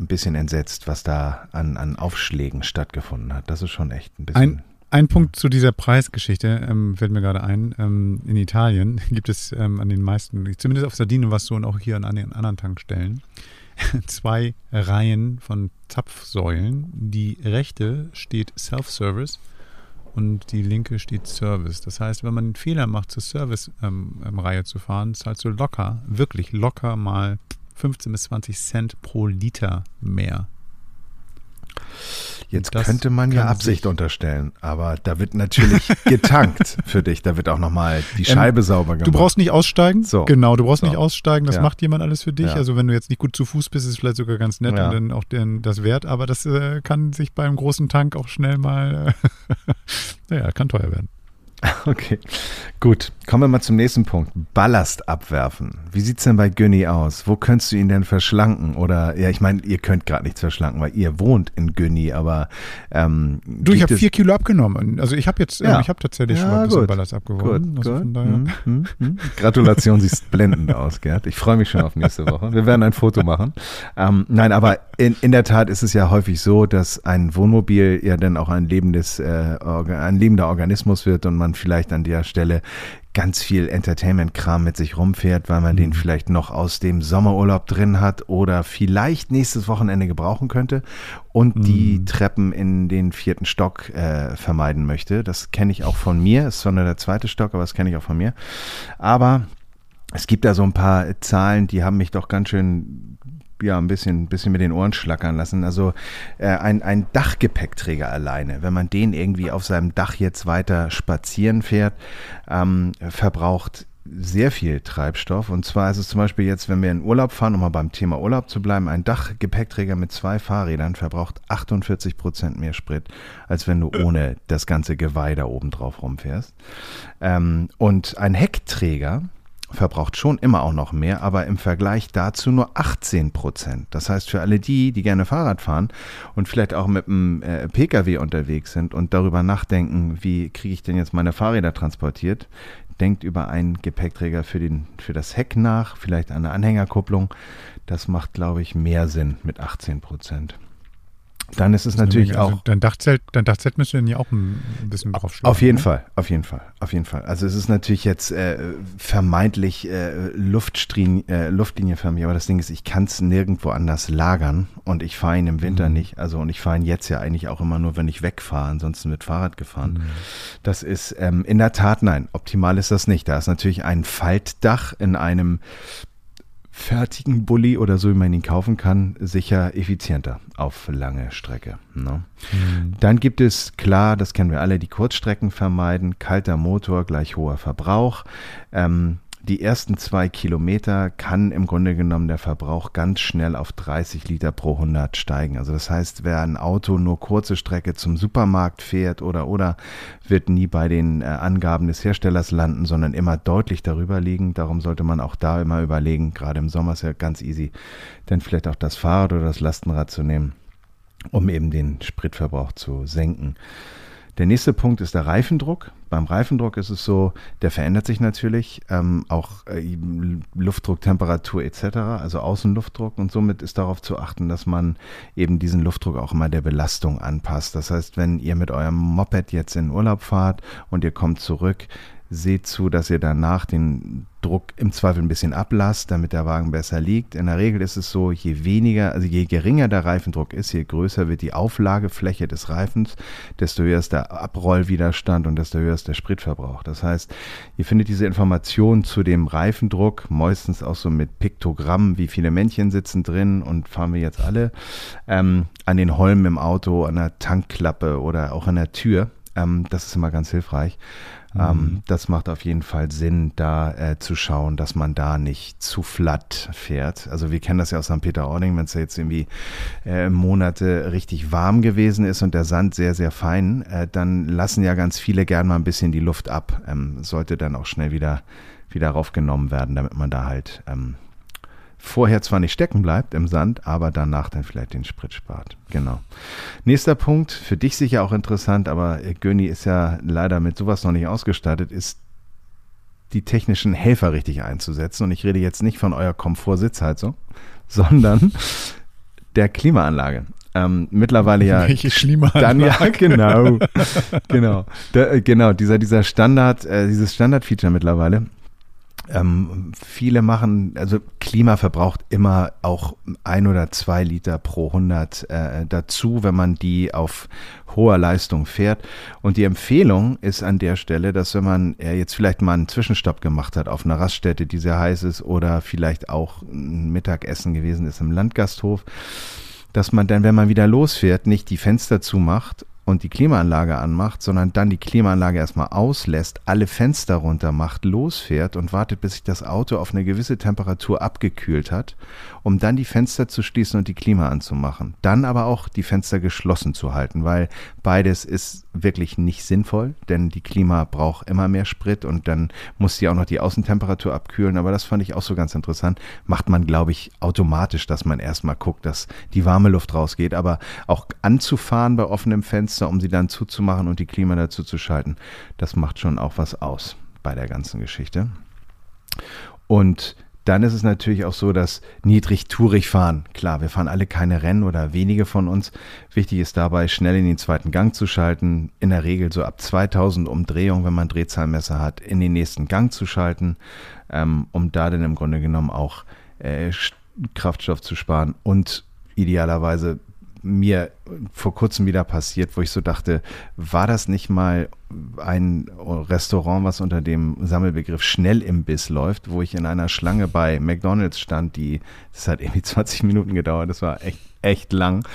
ein bisschen entsetzt, was da an, an Aufschlägen stattgefunden hat. Das ist schon echt ein bisschen. Ein, ein Punkt zu dieser Preisgeschichte ähm, fällt mir gerade ein. Ähm, in Italien gibt es ähm, an den meisten, zumindest auf Sardinien was so und auch hier an, an den anderen Tankstellen, zwei Reihen von Zapfsäulen. Die rechte steht Self-Service und die linke steht Service. Das heißt, wenn man einen Fehler macht, zur Service-Reihe ähm, zu fahren, zahlst du locker, wirklich locker mal 15 bis 20 Cent pro Liter mehr. Jetzt könnte man ja Absicht unterstellen, aber da wird natürlich getankt für dich. Da wird auch nochmal die ähm, Scheibe ähm, sauber gemacht. Du brauchst nicht aussteigen. So. Genau, du brauchst so. nicht aussteigen. Das ja. macht jemand alles für dich. Ja. Also wenn du jetzt nicht gut zu Fuß bist, ist es vielleicht sogar ganz nett ja. und dann auch den, das wert. Aber das äh, kann sich beim großen Tank auch schnell mal, naja, kann teuer werden. Okay, gut. Kommen wir mal zum nächsten Punkt. Ballast abwerfen. Wie sieht's denn bei Günni aus? Wo könntest du ihn denn verschlanken? Oder, ja, ich meine, ihr könnt gerade nichts verschlanken, weil ihr wohnt in Günni, aber ähm, Du, ich habe vier Kilo abgenommen. Also ich habe jetzt, ja. ich habe tatsächlich ja, schon ein bisschen Ballast abgeworfen. Gut, also gut. Hm, hm, hm. Gratulation, siehst blendend aus, Gerd. Ich freue mich schon auf nächste Woche. Wir werden ein Foto machen. Ähm, nein, aber in, in der Tat ist es ja häufig so, dass ein Wohnmobil ja dann auch ein lebendes, äh, ein lebender Organismus wird und man vielleicht an der Stelle ganz viel Entertainment-Kram mit sich rumfährt, weil man mhm. den vielleicht noch aus dem Sommerurlaub drin hat oder vielleicht nächstes Wochenende gebrauchen könnte und mhm. die Treppen in den vierten Stock äh, vermeiden möchte. Das kenne ich auch von mir. Ist zwar nur der zweite Stock, aber das kenne ich auch von mir. Aber es gibt da so ein paar Zahlen, die haben mich doch ganz schön ja, ein bisschen, bisschen mit den Ohren schlackern lassen. Also äh, ein, ein Dachgepäckträger alleine, wenn man den irgendwie auf seinem Dach jetzt weiter spazieren fährt, ähm, verbraucht sehr viel Treibstoff. Und zwar ist es zum Beispiel jetzt, wenn wir in Urlaub fahren, um mal beim Thema Urlaub zu bleiben, ein Dachgepäckträger mit zwei Fahrrädern verbraucht 48 Prozent mehr Sprit, als wenn du ohne das ganze Geweih da oben drauf rumfährst. Ähm, und ein Heckträger, verbraucht schon immer auch noch mehr, aber im Vergleich dazu nur 18 Prozent. Das heißt, für alle die, die gerne Fahrrad fahren und vielleicht auch mit einem äh, Pkw unterwegs sind und darüber nachdenken, wie kriege ich denn jetzt meine Fahrräder transportiert, denkt über einen Gepäckträger für, den, für das Heck nach, vielleicht eine Anhängerkupplung. Das macht, glaube ich, mehr Sinn mit 18 Prozent. Dann ist es natürlich also auch. Dein Dachzelt, dein Dachzelt müsste ja auch ein bisschen drauf schlagen. Auf jeden ne? Fall, auf jeden Fall, auf jeden Fall. Also es ist natürlich jetzt äh, vermeintlich äh, Luftstrien, äh, Luftlinienförmig, aber das Ding ist, ich kann es nirgendwo anders lagern und ich fahre ihn im Winter mhm. nicht. Also und ich fahre ihn jetzt ja eigentlich auch immer nur, wenn ich wegfahre, ansonsten wird Fahrrad gefahren. Mhm. Das ist ähm, in der Tat nein, optimal ist das nicht. Da ist natürlich ein Faltdach in einem fertigen Bulli oder so, wie man ihn kaufen kann, sicher effizienter auf lange Strecke. Ne? Mhm. Dann gibt es, klar, das kennen wir alle, die Kurzstrecken vermeiden, kalter Motor gleich hoher Verbrauch. Ähm, die ersten zwei Kilometer kann im Grunde genommen der Verbrauch ganz schnell auf 30 Liter pro 100 steigen. Also das heißt, wer ein Auto nur kurze Strecke zum Supermarkt fährt oder oder wird nie bei den äh, Angaben des Herstellers landen, sondern immer deutlich darüber liegen. Darum sollte man auch da immer überlegen, gerade im Sommer ist ja ganz easy, dann vielleicht auch das Fahrrad oder das Lastenrad zu nehmen, um eben den Spritverbrauch zu senken. Der nächste Punkt ist der Reifendruck. Beim Reifendruck ist es so, der verändert sich natürlich, ähm, auch äh, Luftdruck, Temperatur etc., also Außenluftdruck und somit ist darauf zu achten, dass man eben diesen Luftdruck auch immer der Belastung anpasst. Das heißt, wenn ihr mit eurem Moped jetzt in Urlaub fahrt und ihr kommt zurück, seht zu, dass ihr danach den Druck im Zweifel ein bisschen ablasst, damit der Wagen besser liegt. In der Regel ist es so, je weniger, also je geringer der Reifendruck ist, je größer wird die Auflagefläche des Reifens, desto höher ist der Abrollwiderstand und desto höher ist der Spritverbrauch. Das heißt, ihr findet diese Informationen zu dem Reifendruck, meistens auch so mit Piktogramm, wie viele Männchen sitzen drin und fahren wir jetzt alle, ähm, an den Holmen im Auto, an der Tankklappe oder auch an der Tür. Ähm, das ist immer ganz hilfreich. Ähm, mhm. das macht auf jeden Fall Sinn, da äh, zu schauen, dass man da nicht zu flatt fährt. Also wir kennen das ja aus St. Peter-Ording, wenn es ja jetzt irgendwie äh, Monate richtig warm gewesen ist und der Sand sehr, sehr fein, äh, dann lassen ja ganz viele gern mal ein bisschen die Luft ab. Ähm, sollte dann auch schnell wieder, wieder raufgenommen werden, damit man da halt ähm, vorher zwar nicht stecken bleibt im Sand, aber danach dann vielleicht den Sprit spart. Genau. Nächster Punkt, für dich sicher auch interessant, aber Göni ist ja leider mit sowas noch nicht ausgestattet, ist die technischen Helfer richtig einzusetzen. Und ich rede jetzt nicht von eurer Komfortsitzheizung, sondern der Klimaanlage. Ähm, mittlerweile ja. Welche Klimaanlage? Dann ja, genau. genau. Da, genau, dieser, dieser Standard, äh, dieses Standard-Feature mittlerweile ähm, viele machen, also Klima verbraucht immer auch ein oder zwei Liter pro 100 äh, dazu, wenn man die auf hoher Leistung fährt. Und die Empfehlung ist an der Stelle, dass wenn man äh, jetzt vielleicht mal einen Zwischenstopp gemacht hat auf einer Raststätte, die sehr heiß ist oder vielleicht auch ein Mittagessen gewesen ist im Landgasthof, dass man dann, wenn man wieder losfährt, nicht die Fenster zumacht und die Klimaanlage anmacht, sondern dann die Klimaanlage erstmal auslässt, alle Fenster runter macht, losfährt und wartet, bis sich das Auto auf eine gewisse Temperatur abgekühlt hat, um dann die Fenster zu schließen und die Klima anzumachen. Dann aber auch die Fenster geschlossen zu halten, weil beides ist wirklich nicht sinnvoll, denn die Klima braucht immer mehr Sprit und dann muss sie auch noch die Außentemperatur abkühlen. Aber das fand ich auch so ganz interessant. Macht man, glaube ich, automatisch, dass man erstmal guckt, dass die warme Luft rausgeht, aber auch anzufahren bei offenem Fenster Fenster, um sie dann zuzumachen und die Klima dazu zu schalten. Das macht schon auch was aus bei der ganzen Geschichte. Und dann ist es natürlich auch so, dass niedrig-tourig fahren. Klar, wir fahren alle keine Rennen oder wenige von uns. Wichtig ist dabei, schnell in den zweiten Gang zu schalten. In der Regel so ab 2000 Umdrehungen, wenn man Drehzahlmesser hat, in den nächsten Gang zu schalten, ähm, um da dann im Grunde genommen auch äh, Kraftstoff zu sparen und idealerweise mir vor kurzem wieder passiert, wo ich so dachte, war das nicht mal ein Restaurant, was unter dem Sammelbegriff Schnellimbiss läuft, wo ich in einer Schlange bei McDonald's stand, die, das hat irgendwie 20 Minuten gedauert, das war echt, echt lang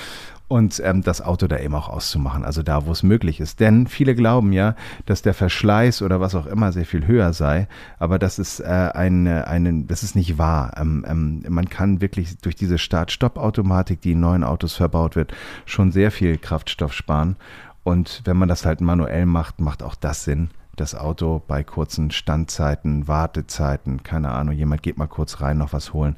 und ähm, das Auto da eben auch auszumachen, also da, wo es möglich ist. Denn viele glauben ja, dass der Verschleiß oder was auch immer sehr viel höher sei, aber das ist äh, eine, eine, das ist nicht wahr. Ähm, ähm, man kann wirklich durch diese Start-Stopp-Automatik, die in neuen Autos verbaut wird, schon sehr viel Kraftstoff sparen. Und wenn man das halt manuell macht, macht auch das Sinn das Auto bei kurzen Standzeiten, Wartezeiten, keine Ahnung, jemand geht mal kurz rein, noch was holen,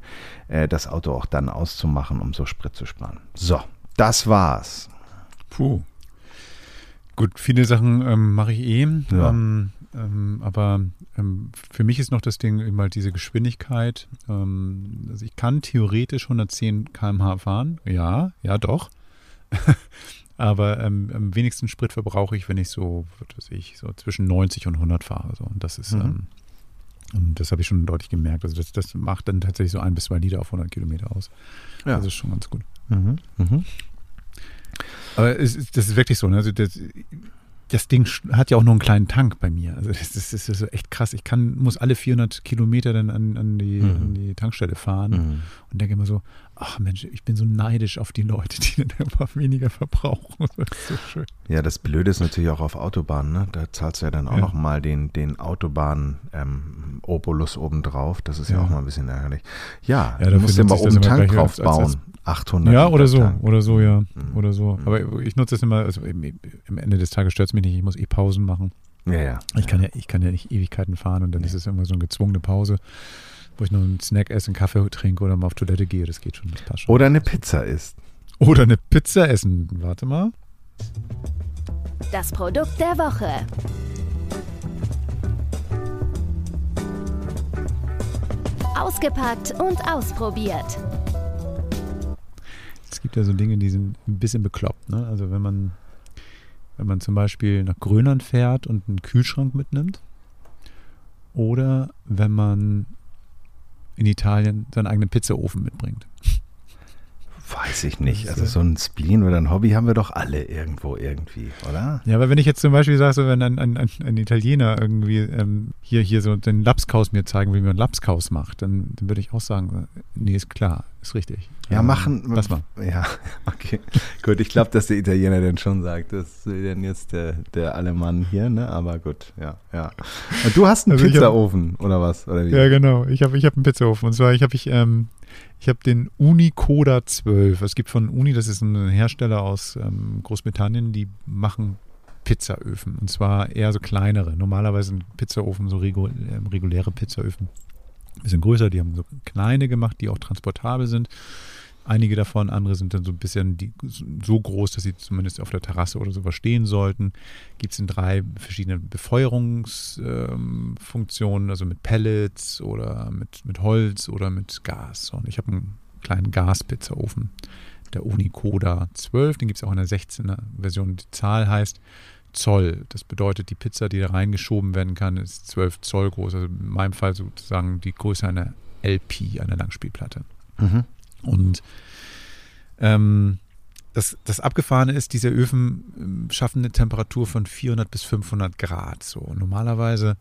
äh, das Auto auch dann auszumachen, um so Sprit zu sparen. So, das war's. Puh. Gut, viele Sachen ähm, mache ich eh. Ja. Ähm, ähm, aber ähm, für mich ist noch das Ding immer halt diese Geschwindigkeit. Ähm, also ich kann theoretisch 110 km/h fahren. Ja, ja, doch. aber ähm, am wenigsten Sprit verbrauche ich, wenn ich so, was weiß ich, so zwischen 90 und 100 fahre. So. Und das ist, mhm. und das habe ich schon deutlich gemerkt. Also das, das macht dann tatsächlich so ein bis zwei Liter auf 100 Kilometer aus. Ja. Das ist schon ganz gut. Mhm. Mhm. Aber es, das ist wirklich so. Ne? Also das, das Ding hat ja auch nur einen kleinen Tank bei mir. Also das, das, das ist echt krass. Ich kann, muss alle 400 Kilometer dann an, an, die, mhm. an die Tankstelle fahren mhm. und denke immer so, ach Mensch, ich bin so neidisch auf die Leute, die dann einfach weniger verbrauchen. Das ist so schön. Ja, das Blöde ist natürlich auch auf Autobahnen. Ne? Da zahlst du ja dann auch ja. noch mal den, den Autobahn-Obolus ähm, obendrauf. Das ist ja. ja. auch mal ein bisschen ärgerlich. Ja, ja du musst ja mal oben Tank drauf bauen. Als, als 800. Ja, oder so, Tank. oder so, ja, mhm. oder so. Mhm. Aber ich nutze das immer, also am Ende des Tages stört es mich nicht, ich muss eh Pausen machen. Ja, ja. Ich kann ja, ich kann ja nicht Ewigkeiten fahren und dann ist es immer so eine gezwungene Pause wo ich noch einen Snack esse, einen Kaffee trinke oder mal auf Toilette gehe. Das geht schon, das passt schon. Oder eine Pizza isst. Oder eine Pizza essen. Warte mal. Das Produkt der Woche. Ausgepackt und ausprobiert. Es gibt ja so Dinge, die sind ein bisschen bekloppt. Ne? Also wenn man, wenn man zum Beispiel nach Grönland fährt und einen Kühlschrank mitnimmt. Oder wenn man in Italien seinen eigenen Pizzaofen mitbringt. Weiß ich nicht. Also so ein Spleen oder ein Hobby haben wir doch alle irgendwo irgendwie, oder? Ja, aber wenn ich jetzt zum Beispiel sage, so wenn ein, ein, ein Italiener irgendwie ähm, hier, hier so den Lapskaus mir zeigen will, wie man Lapskaus macht, dann, dann würde ich auch sagen, nee, ist klar, ist richtig. Ja, ähm, machen. Lass mal. Ja, okay. gut, ich glaube, dass der Italiener dann schon sagt, das ist denn jetzt der, der Alemann hier, ne? Aber gut, ja, ja. Und du hast einen also Pizzaofen hab, oder was? Oder wie? Ja, genau. Ich habe ich hab einen Pizzaofen. Und zwar, ich habe ich, ähm, ich habe den Unicoda 12. Es gibt von Uni, das ist ein Hersteller aus ähm, Großbritannien, die machen Pizzaöfen. Und zwar eher so kleinere. Normalerweise sind Pizzaofen so regul äh, reguläre Pizzaöfen. Ein bisschen größer, die haben so kleine gemacht, die auch transportabel sind. Einige davon, andere sind dann so ein bisschen die, so groß, dass sie zumindest auf der Terrasse oder sowas stehen sollten. Gibt es in drei verschiedenen Befeuerungsfunktionen, ähm, also mit Pellets oder mit, mit Holz oder mit Gas. Und ich habe einen kleinen Gaspizzaofen, der Unicoda 12, den gibt es auch in der 16er Version. Die Zahl heißt Zoll. Das bedeutet, die Pizza, die da reingeschoben werden kann, ist 12 Zoll groß. Also in meinem Fall sozusagen die Größe einer LP, einer Langspielplatte. Mhm. Und ähm, das, das Abgefahrene ist, diese Öfen ähm, schaffen eine Temperatur von 400 bis 500 Grad. So normalerweise,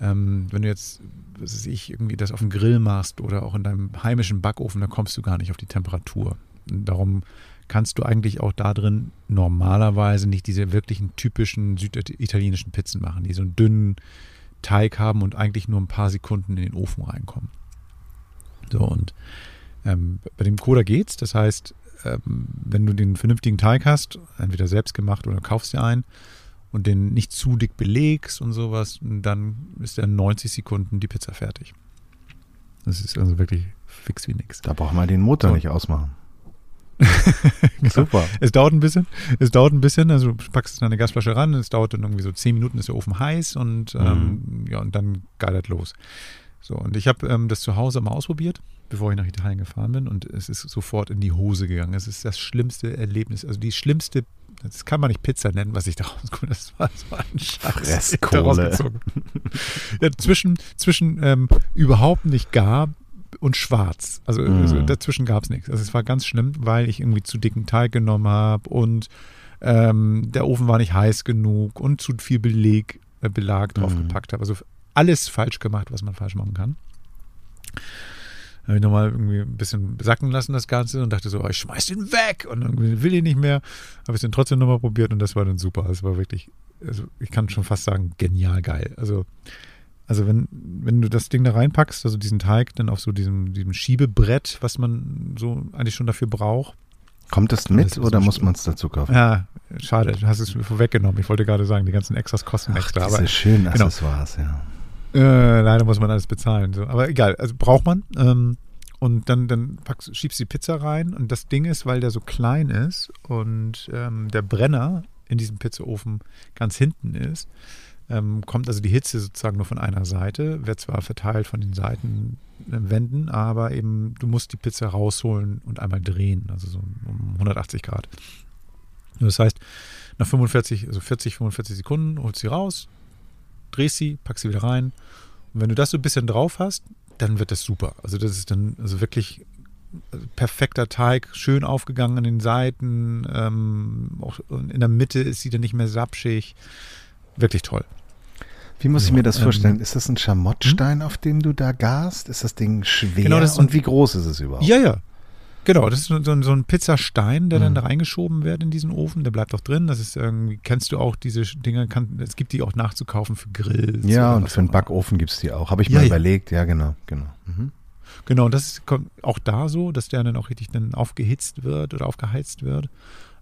ähm, wenn du jetzt, was weiß ich, irgendwie das auf dem Grill machst oder auch in deinem heimischen Backofen, da kommst du gar nicht auf die Temperatur. Und darum kannst du eigentlich auch da drin normalerweise nicht diese wirklichen typischen süditalienischen Pizzen machen, die so einen dünnen Teig haben und eigentlich nur ein paar Sekunden in den Ofen reinkommen. So, und ähm, bei dem Coda geht's. Das heißt, ähm, wenn du den vernünftigen Teig hast, entweder selbst gemacht oder kaufst dir einen und den nicht zu dick belegst und sowas, dann ist in 90 Sekunden die Pizza fertig. Das ist also wirklich fix wie nix. Da braucht man den Motor so. nicht ausmachen. genau. Super. Es dauert ein bisschen. Es dauert ein bisschen. Also du packst in eine Gasflasche ran. Es dauert dann irgendwie so zehn Minuten, ist der Ofen heiß und mhm. ähm, ja und dann geilert los. So und ich habe ähm, das zu Hause mal ausprobiert, bevor ich nach Italien gefahren bin und es ist sofort in die Hose gegangen. Es ist das schlimmste Erlebnis, also die schlimmste. Das kann man nicht Pizza nennen, was ich da rausgeholt Das war so ein Scheiß. Ja, zwischen zwischen ähm, überhaupt nicht gar und schwarz. Also, mm. also dazwischen gab es nichts. Also es war ganz schlimm, weil ich irgendwie zu dicken Teig genommen habe und ähm, der Ofen war nicht heiß genug und zu viel Beleg, äh, Belag draufgepackt mm. habe. Also alles falsch gemacht, was man falsch machen kann. Habe ich nochmal irgendwie ein bisschen sacken lassen, das Ganze, und dachte so, oh, ich schmeiß den weg und irgendwie will ich nicht mehr. Habe ich den trotzdem nochmal probiert und das war dann super. Es war wirklich, also ich kann schon fast sagen, genial geil. Also also wenn, wenn du das Ding da reinpackst, also diesen Teig dann auf so diesem, diesem Schiebebrett, was man so eigentlich schon dafür braucht. Kommt das mit oder muss man es dazu kaufen? Ja, schade, du hast es vorweggenommen. Ich wollte gerade sagen, die ganzen Extras kosten Ach, extra. Diese aber schönen Accessoires, genau. ja. Äh, leider muss man alles bezahlen. So. Aber egal, also braucht man. Ähm, und dann, dann packst, schiebst die Pizza rein. Und das Ding ist, weil der so klein ist und ähm, der Brenner in diesem Pizzaofen ganz hinten ist, ähm, kommt also die Hitze sozusagen nur von einer Seite, wird zwar verteilt von den Seitenwänden, aber eben du musst die Pizza rausholen und einmal drehen, also so um 180 Grad. Das heißt, nach 45, also 40, 45 Sekunden holst du sie raus, drehst sie, packst sie wieder rein. Und wenn du das so ein bisschen drauf hast, dann wird das super. Also das ist dann also wirklich perfekter Teig, schön aufgegangen an den Seiten, ähm, auch in der Mitte ist sie dann nicht mehr sapschig. Wirklich toll. Wie muss ich mir das vorstellen? Ähm, ist das ein Schamottstein, hm? auf dem du da gast? Ist das Ding schwer? Genau, das Und wie groß ist es überhaupt? Ja, ja. Genau, das ist so, so ein Pizzastein, der mhm. dann da reingeschoben wird in diesen Ofen. Der bleibt auch drin. Das ist irgendwie, kennst du auch diese Dinge? Kann, es gibt die auch nachzukaufen für Grills. Ja, und für einen Backofen gibt es die auch. Habe ich ja, mal ja. überlegt. Ja, genau, genau. Mhm. Genau, und das ist auch da so, dass der dann auch richtig dann aufgehitzt wird oder aufgeheizt wird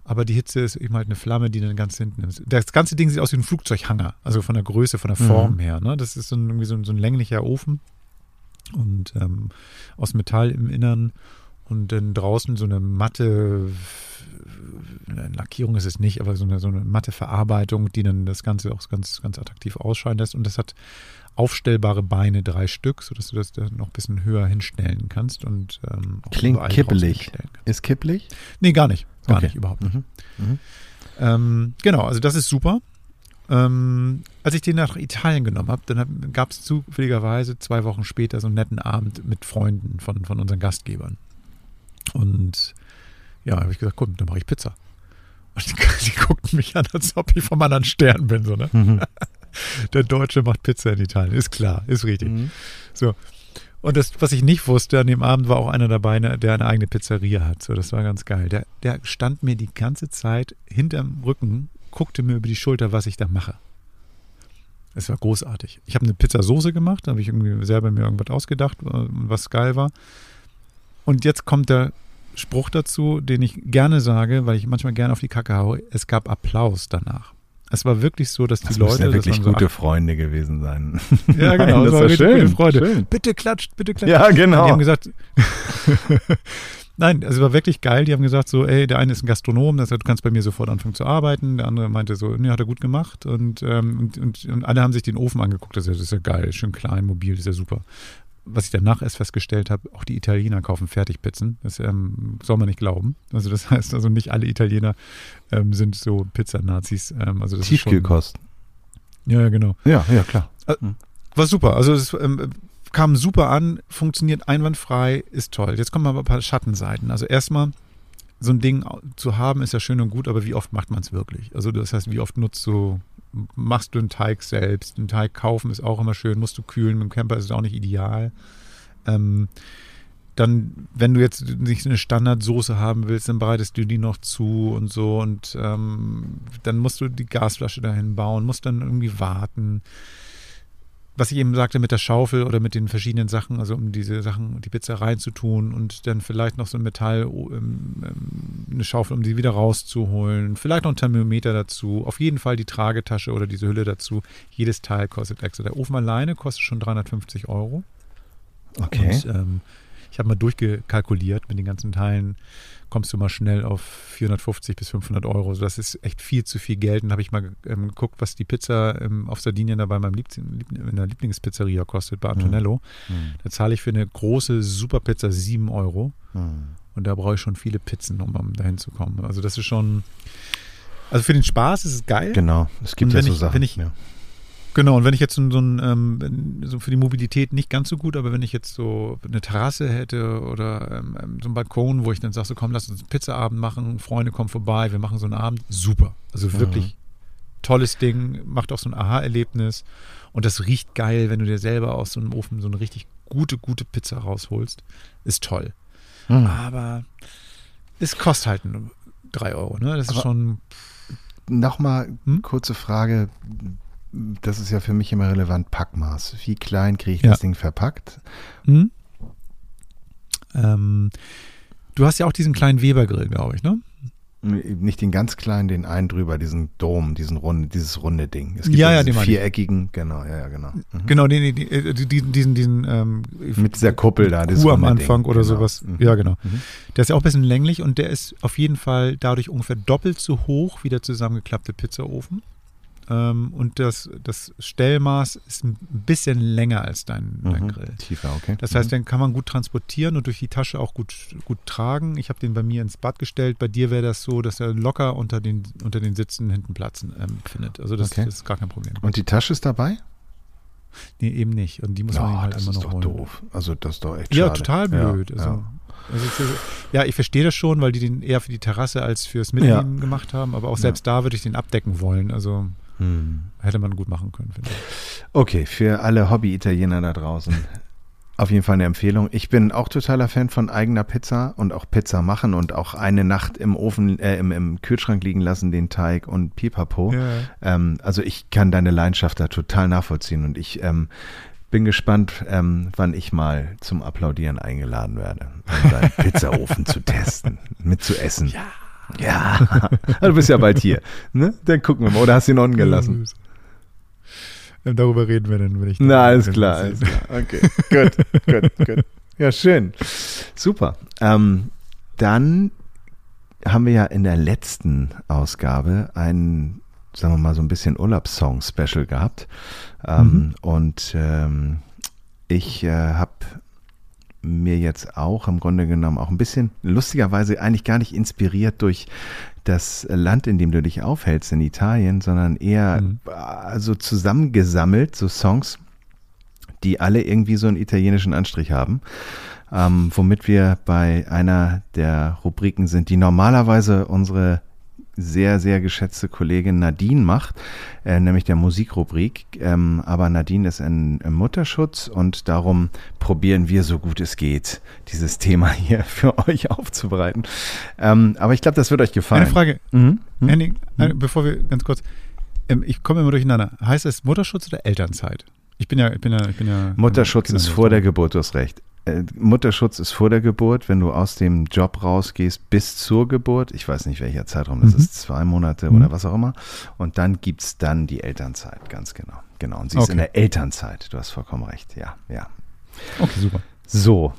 aber die Hitze ist eben halt eine Flamme, die dann ganz hinten ist. Das ganze Ding sieht aus wie ein Flugzeughanger, also von der Größe, von der Form mhm. her. Ne? Das ist so ein, irgendwie so ein, so ein länglicher Ofen und ähm, aus Metall im Innern und dann draußen so eine matte Lackierung ist es nicht, aber so eine, so eine matte Verarbeitung, die dann das Ganze auch ganz, ganz attraktiv ausscheiden lässt. Und das hat aufstellbare Beine, drei Stück, sodass du das dann noch ein bisschen höher hinstellen kannst. Und, ähm, Klingt kippelig. Ist kippelig? Nee, gar nicht. Gar okay. nicht, überhaupt nicht. Mhm. Mhm. Ähm, genau, also das ist super. Ähm, als ich den nach Italien genommen habe, dann gab es zufälligerweise zwei Wochen später so einen netten Abend mit Freunden von, von unseren Gastgebern. Und ja, habe ich gesagt, komm, dann mache ich Pizza. Und die, die, guckten mich an, als ob ich vom anderen Stern bin. So, ne? Mhm. Der Deutsche macht Pizza in Italien, ist klar, ist richtig. Mhm. So. Und das, was ich nicht wusste, an dem Abend war auch einer dabei, ne, der eine eigene Pizzeria hat. So, das war ganz geil. Der, der stand mir die ganze Zeit hinterm Rücken, guckte mir über die Schulter, was ich da mache. Es war großartig. Ich habe eine Pizzasoße gemacht, da habe ich irgendwie selber mir irgendwas ausgedacht, äh, was geil war. Und jetzt kommt der Spruch dazu, den ich gerne sage, weil ich manchmal gerne auf die Kacke haue. Es gab Applaus danach. Es war wirklich so, dass die das Leute. Ja wirklich gute so, Freunde gewesen sein. Ja, genau. Nein, das, das war schön, gute Freunde. Schön. Bitte klatscht, bitte klatscht. Ja, genau. Und die haben gesagt. Nein, also war wirklich geil. Die haben gesagt so, ey, der eine ist ein Gastronom, das heißt, du kannst bei mir sofort anfangen zu arbeiten. Der andere meinte so, nee, hat er gut gemacht. Und, ähm, und, und, und, alle haben sich den Ofen angeguckt. Das ist, ja, das ist ja geil, schön klein, mobil, das ist ja super was ich danach erst festgestellt habe, auch die Italiener kaufen Fertigpizzen. Das ähm, soll man nicht glauben. Also das heißt also nicht alle Italiener ähm, sind so Pizzanazis. Ähm, also Tiefkühlkost. Ja, ja, genau. Ja, ja, klar. Äh, war super. Also es ähm, kam super an, funktioniert einwandfrei, ist toll. Jetzt kommen aber ein paar Schattenseiten. Also erstmal, so ein Ding zu haben, ist ja schön und gut, aber wie oft macht man es wirklich? Also das heißt, wie oft nutzt du machst du einen Teig selbst. Den Teig kaufen ist auch immer schön, musst du kühlen. Mit dem Camper ist es auch nicht ideal. Ähm, dann, wenn du jetzt nicht eine Standardsoße haben willst, dann bereitest du die noch zu und so und ähm, dann musst du die Gasflasche dahin bauen, musst dann irgendwie warten. Was ich eben sagte mit der Schaufel oder mit den verschiedenen Sachen, also um diese Sachen, die Pizza reinzutun und dann vielleicht noch so ein Metall, ähm, ähm, eine Schaufel, um die wieder rauszuholen, vielleicht noch ein Thermometer dazu, auf jeden Fall die Tragetasche oder diese Hülle dazu. Jedes Teil kostet extra. Der Ofen alleine kostet schon 350 Euro. Okay. Und, ähm, ich habe mal durchgekalkuliert mit den ganzen Teilen, kommst du mal schnell auf 450 bis 500 Euro. Also das ist echt viel zu viel Geld. Und habe ich mal ähm, geguckt, was die Pizza ähm, auf Sardinien da bei meinem Lieb in der Lieblingspizzeria kostet, bei Antonello. Mhm. Da zahle ich für eine große Superpizza 7 Euro. Mhm. Und da brauche ich schon viele Pizzen, um, dahin zu kommen. Also das ist schon. Also für den Spaß ist es geil. Genau, es gibt ja so ich- Sachen. wenn ich- ja. Genau, und wenn ich jetzt so, ein, ähm, so für die Mobilität nicht ganz so gut, aber wenn ich jetzt so eine Terrasse hätte oder ähm, ähm, so einen Balkon, wo ich dann sage, so komm, lass uns einen Pizzaabend machen, Freunde kommen vorbei, wir machen so einen Abend, super. Also wirklich tolles Ding, macht auch so ein Aha-Erlebnis und das riecht geil, wenn du dir selber aus so einem Ofen so eine richtig gute, gute Pizza rausholst. Ist toll. Mhm. Aber es kostet halt nur drei Euro, ne? Das ist Aber- schon, Nochmal Hm? kurze Frage. Das ist ja für mich immer relevant. Packmaß. Wie klein kriege ich Ja. das Ding verpackt? Hm? Ähm, du hast ja auch diesen kleinen Weber-Grill, glaube ich, ne? Nicht den ganz kleinen, den einen drüber, diesen Dom, diesen runde, dieses runde Ding. Es gibt Ja, ja, diesen den meine ich. viereckigen, genau, ja, ja, genau. Mhm. Genau, den, den, den, diesen, diesen, diesen ähm, Mit dieser Kuppel da, Kuh am Anfang Ding. oder genau. sowas. Mhm. Ja, genau. Mhm. Der ist ja auch ein bisschen länglich und der ist auf jeden Fall dadurch ungefähr doppelt so hoch wie der zusammengeklappte Pizzaofen. Ähm, und das, das Stellmaß ist ein bisschen länger als dein, dein Mhm. Grill. Tiefer, okay. Das heißt, den kann man gut transportieren und durch die Tasche auch gut, gut tragen. Ich habe den bei mir ins Bad gestellt. Bei dir wäre das so, dass er locker unter den, unter den Sitzen hinten Platz ähm, findet. Also das, Okay. das ist gar kein Problem. Und die Tasche ist dabei? nee, eben nicht. Und die muss man Ja, halt das immer ist noch doch holen. doof. Also das ist doch echt Ja, schade. total blöd. Ja, also, ja. also ist- ja, ich verstehe das schon, weil die den eher für die Terrasse als fürs Mitnehmen gemacht haben. Aber auch Ja. selbst da würde ich den abdecken wollen. Also Hm. hätte man gut machen können, finde ich. Okay, für alle Hobby-Italiener da draußen. Auf jeden Fall eine Empfehlung. Ich bin auch totaler Fan von eigener Pizza und auch Pizza machen und auch eine Nacht im Ofen, äh, im, im Kühlschrank liegen lassen, den Teig und Pipapo. Ähm, also ich kann deine Leidenschaft da total nachvollziehen und ich ähm, bin gespannt, ähm, wann ich mal zum Applaudieren eingeladen werde, um deinen Pizzaofen zu testen, mitzuessen. Ja. Ja, du bist ja bald hier. Ne? Dann gucken wir mal. Oder hast du ihn unten gelassen? Ähm, Darüber reden wir dann, wenn ich. Na, alles klar, alles ist. klar. Okay, gut, gut, gut. Ja, schön. Super. Ähm, dann haben wir ja in der letzten Ausgabe ein, sagen wir mal, so ein bisschen Urlaubssong-Special gehabt. Ähm, Mhm. Und ähm, ich äh, habe mir jetzt auch im Grunde genommen auch ein bisschen lustigerweise eigentlich gar nicht inspiriert durch das Land, in dem du dich aufhältst, in Italien, sondern eher Mhm. also zusammengesammelt, so Songs, die alle irgendwie so einen italienischen Anstrich haben. Ähm, womit wir bei einer der Rubriken sind, die normalerweise unsere sehr, sehr geschätzte Kollegin Nadine macht, äh, nämlich der Musikrubrik. Ähm, aber Nadine ist in, im Mutterschutz und darum probieren wir so gut es geht, dieses Thema hier für euch aufzubereiten. Ähm, aber ich glaube, das wird euch gefallen. Eine Frage, Mhm. Mhm. Henning, eine, bevor wir ganz kurz. Ähm, ich komme immer durcheinander. Heißt es Mutterschutz oder Elternzeit? Ich bin ja, ich bin ja, ich bin ja. Mutterschutz ist vor der Geburt. Hast recht. Äh, Mutterschutz ist vor der Geburt, wenn du aus dem Job rausgehst bis zur Geburt. Ich weiß nicht, welcher Zeitraum das Mhm. ist, zwei Monate Mhm. oder was auch immer. Und dann gibt es dann die Elternzeit, ganz genau. Genau, und sie ist Okay. in der Elternzeit, du hast vollkommen recht, ja, ja. Okay, super. So,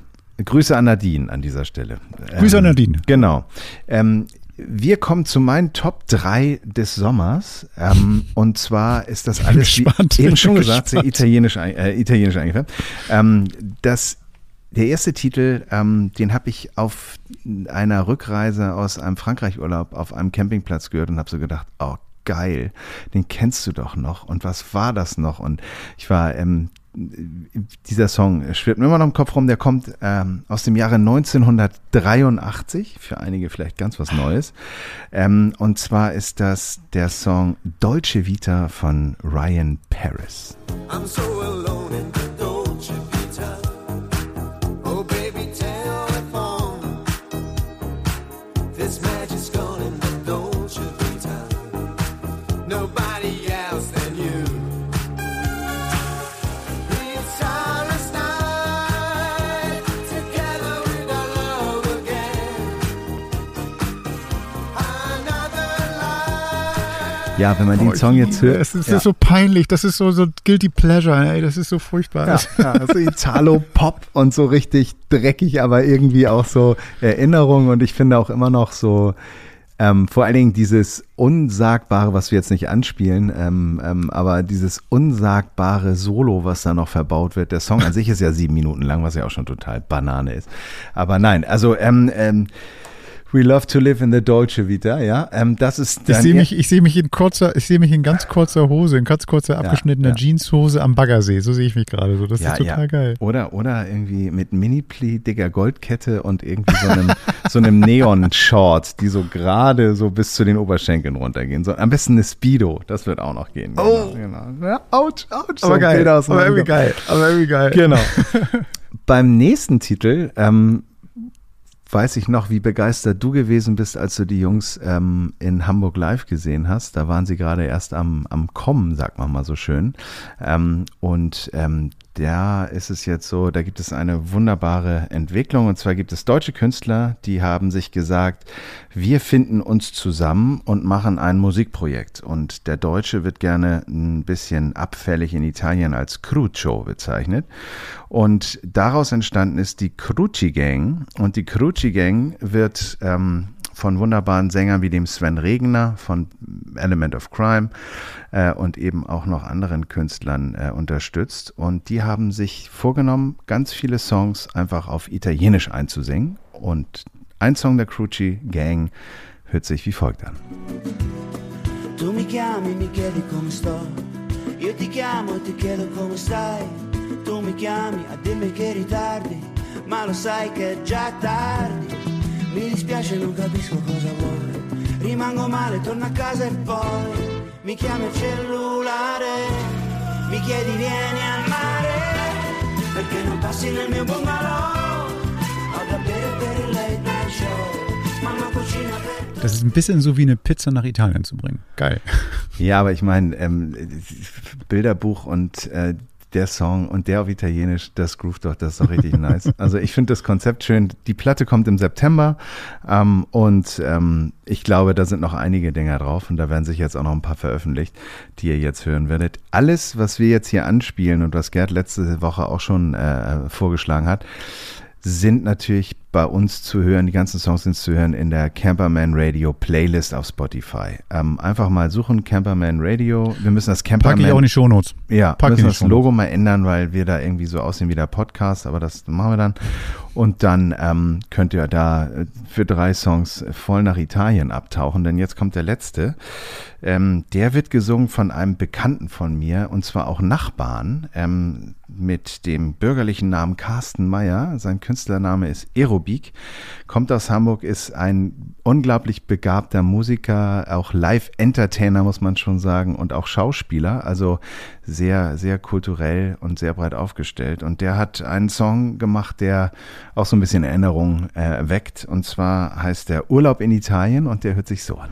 Grüße an Nadine an dieser Stelle. Grüße an Ähm, Nadine. Genau. Ähm, wir kommen zu meinen Top 3 des Sommers. Ähm, und zwar ist das alles, wie gespannt, eben bin schon gesagt, sehr italienisch, äh, italienisch eingefärbt. Ähm, das, der erste Titel, ähm, den habe ich auf einer Rückreise aus einem Frankreich-Urlaub auf einem Campingplatz gehört und habe so gedacht, oh geil, den kennst du doch noch. Und was war das noch? Und ich war ähm, dieser Song schwirrt mir immer noch im Kopf rum, der kommt ähm, aus dem Jahre 1983, für einige vielleicht ganz was Neues. Ähm, und zwar ist das der Song Dolce Vita von Ryan Paris. I'm so alone in Ja, wenn man den Song jetzt hört. Es ist, ja. so peinlich, das ist so, so Guilty Pleasure, ey, das ist so furchtbar. Ja, ja, also Italo-Pop und so richtig dreckig, aber irgendwie auch so Erinnerung und ich finde auch immer noch so, ähm, vor allen Dingen dieses Unsagbare, was wir jetzt nicht anspielen, ähm, ähm, aber dieses unsagbare Solo, was da noch verbaut wird. Der Song an sich ist ja sieben Minuten lang, was ja auch schon total Banane ist. Aber nein, also ähm, ähm, We Love to Live in the Dolce Vita, ja. Ähm, das ist Ich sehe mich, ich sehe mich in kurzer, ich sehe mich in ganz kurzer Hose, in ganz kurzer abgeschnittener ja. Jeanshose am Baggersee. So sehe ich mich gerade. So, das Ja, ist total ja. geil. Oder, oder irgendwie mit Mini-Pli, dicker Goldkette und irgendwie so einem, so einem Neon-Short, die so gerade so bis zu den Oberschenkeln runtergehen. So, am besten eine Speedo, das wird auch noch gehen. Oh. Genau, genau. Ja, ouch, ouch. Aber so geil. Aus Aber irgendwie geil. Aber irgendwie geil. Genau. Beim nächsten Titel, ähm, weiß ich noch, wie begeistert du gewesen bist, als du die Jungs ähm, in Hamburg live gesehen hast. Da waren sie gerade erst am, am Kommen, sagt man mal so schön. Ähm, und ähm, da ist es jetzt so, da gibt es eine wunderbare Entwicklung. Und zwar gibt es deutsche Künstler, die haben sich gesagt, wir finden uns zusammen und machen ein Musikprojekt. Und der Deutsche wird gerne ein bisschen abfällig in Italien als Crucio bezeichnet. Und daraus entstanden ist die Cruci Gang. Und die Cruci Gang wird ähm, von wunderbaren Sängern wie dem Sven Regner von Element of Crime äh, und eben auch noch anderen Künstlern äh, unterstützt. Und die haben sich vorgenommen, ganz viele Songs einfach auf Italienisch einzusingen. Und ein Song der Cruci Gang hört sich wie folgt an. Tu mi chiami, mi chiedi come sto. Io ti chiamo e ti chiedo come stai. Tu mi chiami a dirmi che ritardi, ma lo sai che è già tardi. Mi dispiace, non capisco cosa vuoi. Rimango male, torno a casa e poi mi chiami al cellulare. Mi chiedi vieni al mare, perché non passi nel mio bungalow. Ho da bere per il late night show. Mamma cucina per Das ist ein bisschen so wie eine Pizza nach Italien zu bringen. Geil. Ja, aber ich meine, ähm, Bilderbuch und äh, der Song und der auf Italienisch, das groove doch, das ist doch richtig nice. Also ich finde das Konzept schön. Die Platte kommt im September ähm, und ähm, ich glaube, da sind noch einige Dinger drauf und da werden sich jetzt auch noch ein paar veröffentlicht, die ihr jetzt hören werdet. Alles, was wir jetzt hier anspielen und was Gerd letzte Woche auch schon äh, vorgeschlagen hat, sind natürlich bei uns zu hören, die ganzen Songs sind zu hören in der Camperman Radio Playlist auf Spotify. Ähm, einfach mal suchen, Camperman Radio. Wir müssen das Camperman... Packe ich auch in die Shownotes. Ja, Pack müssen das. Logo mal ändern, weil wir da irgendwie so aussehen wie der Podcast, aber das machen wir dann. Und dann ähm, könnt ihr da äh, für drei Songs voll nach Italien abtauchen, denn jetzt kommt der letzte. Ähm, der wird gesungen von einem Bekannten von mir und zwar auch Nachbarn ähm, mit dem bürgerlichen Namen Carsten Meyer. Sein Künstlername ist Aerobik, kommt aus Hamburg, ist ein unglaublich begabter Musiker, auch Live-Entertainer, muss man schon sagen, und auch Schauspieler, also sehr, sehr kulturell und sehr breit aufgestellt. Und der hat einen Song gemacht, der auch so ein bisschen Erinnerung äh, weckt. Und zwar heißt der Urlaub in Italien und der hört sich so an.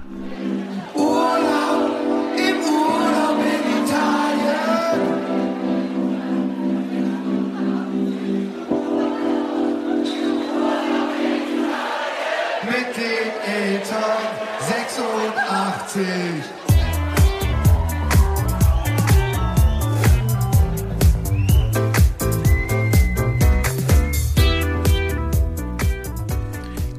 Mit den Eltern 86.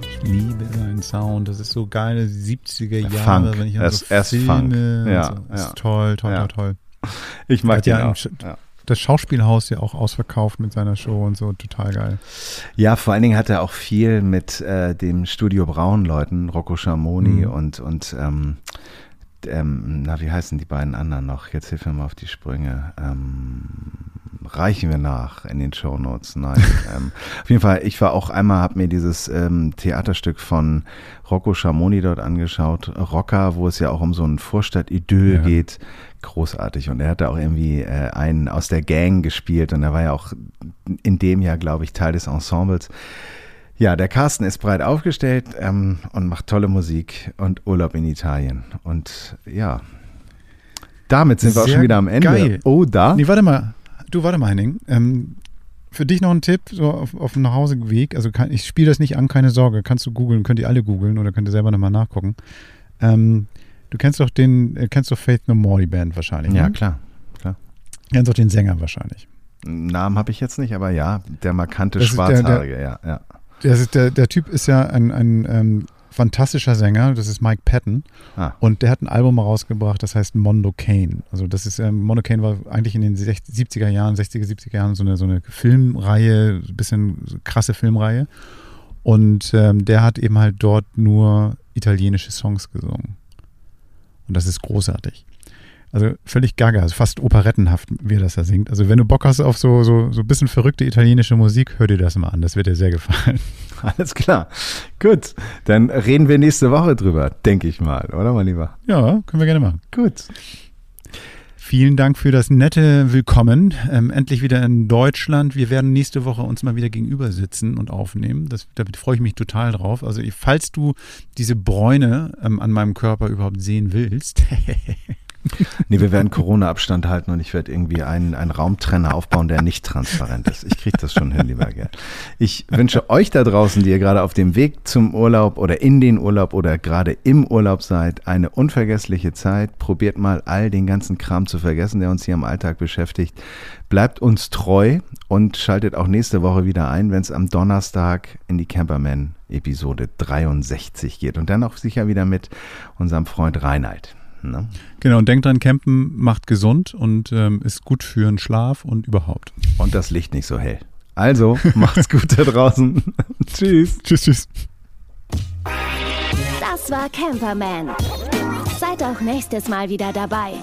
Ich liebe seinen Sound. Das ist so geile 70er Jahre, Funk. wenn ich an Das so ist erst Filme Funk. Ja, so. Das ja. ist toll, toll, Ja. toll, toll. Ich mag ja den im auch. Ja. Das Schauspielhaus ja auch ausverkauft mit seiner Show und so. Total geil. Ja, vor allen Dingen hat er auch viel mit äh, dem Studio Braun Leuten, Rocco Schamoni Mhm. und, und ähm, ähm, na, wie heißen die beiden anderen noch? Jetzt hilf mir mal auf die Sprünge. Ähm, reichen wir nach in den Shownotes. Nein. ähm, auf jeden Fall, ich war auch einmal, habe mir dieses ähm, Theaterstück von Rocco Schamoni dort angeschaut, Rocker, wo es ja auch um so ein Vorstadt-Idyll Ja. geht. Großartig. Und er hat da auch irgendwie äh, einen aus der Gang gespielt und er war ja auch in dem Jahr, glaube ich, Teil des Ensembles. Ja, der Carsten ist breit aufgestellt ähm, und macht tolle Musik und Urlaub in Italien. Und ja, damit sind wir auch Sehr schon wieder am Ende. geil. Oh, da? Nee, warte mal. Du, warte mal, Henning. Ähm, für dich noch ein Tipp, so auf, auf dem Nachhauseweg. Also kann, ich spiele das nicht an, keine Sorge. Kannst du googeln, könnt ihr alle googeln oder könnt ihr selber nochmal nachgucken. Ähm, Du kennst doch den, äh, kennst doch Faith No More, die Band wahrscheinlich. Ja, ne? klar. klar. Kennst doch den Sänger wahrscheinlich. Namen habe ich jetzt nicht, aber ja, der markante Das ist der- der- Schwarzhaarige, ja, ja. Der, ist, der, der Typ ist ja ein, ein ähm, fantastischer Sänger, das ist Mike Patton. Ah. Und der hat ein Album rausgebracht, das heißt Mondo Kane. Also das ist, ähm, Mondo Kane war eigentlich in den 60, 70er Jahren, 60er, 70er Jahren so eine, so eine Filmreihe, ein bisschen so krasse Filmreihe. Und ähm, der hat eben halt dort nur italienische Songs gesungen. Und das ist großartig. Also völlig gaga, also fast operettenhaft, wie er das da singt. Also wenn du Bock hast auf so, so, so ein bisschen verrückte italienische Musik, hör dir das mal an. Das wird dir sehr gefallen. Alles klar. Gut, dann reden wir nächste Woche drüber, denke ich mal, oder mein Lieber? Ja, können wir gerne machen. Gut. Vielen Dank für das nette Willkommen. Ähm, endlich wieder in Deutschland. Wir werden nächste Woche uns mal wieder gegenüber sitzen und aufnehmen. Das, da freue ich mich total drauf. Also falls du diese Bräune ähm, an meinem Körper überhaupt sehen willst, Nee, wir werden Corona-Abstand halten und ich werde irgendwie einen, einen Raumtrenner aufbauen, der nicht transparent ist. Ich kriege das schon hin, lieber Gerd. Ich wünsche euch da draußen, die ihr gerade auf dem Weg zum Urlaub oder in den Urlaub oder gerade im Urlaub seid, eine unvergessliche Zeit. Probiert mal all den ganzen Kram zu vergessen, der uns hier im Alltag beschäftigt. Bleibt uns treu und schaltet auch nächste Woche wieder ein, wenn es am Donnerstag in die Camperman Episode 63 geht. Und dann auch sicher wieder mit unserem Freund Reinhard. Ne? genau, und denkt dran, Campen macht gesund und ähm, ist gut für den Schlaf und überhaupt. und das Licht nicht so hell. Also, macht's gut da draußen. Tschüss. Tschüss, tschüss. Das war Camperman. Seid auch nächstes Mal wieder dabei.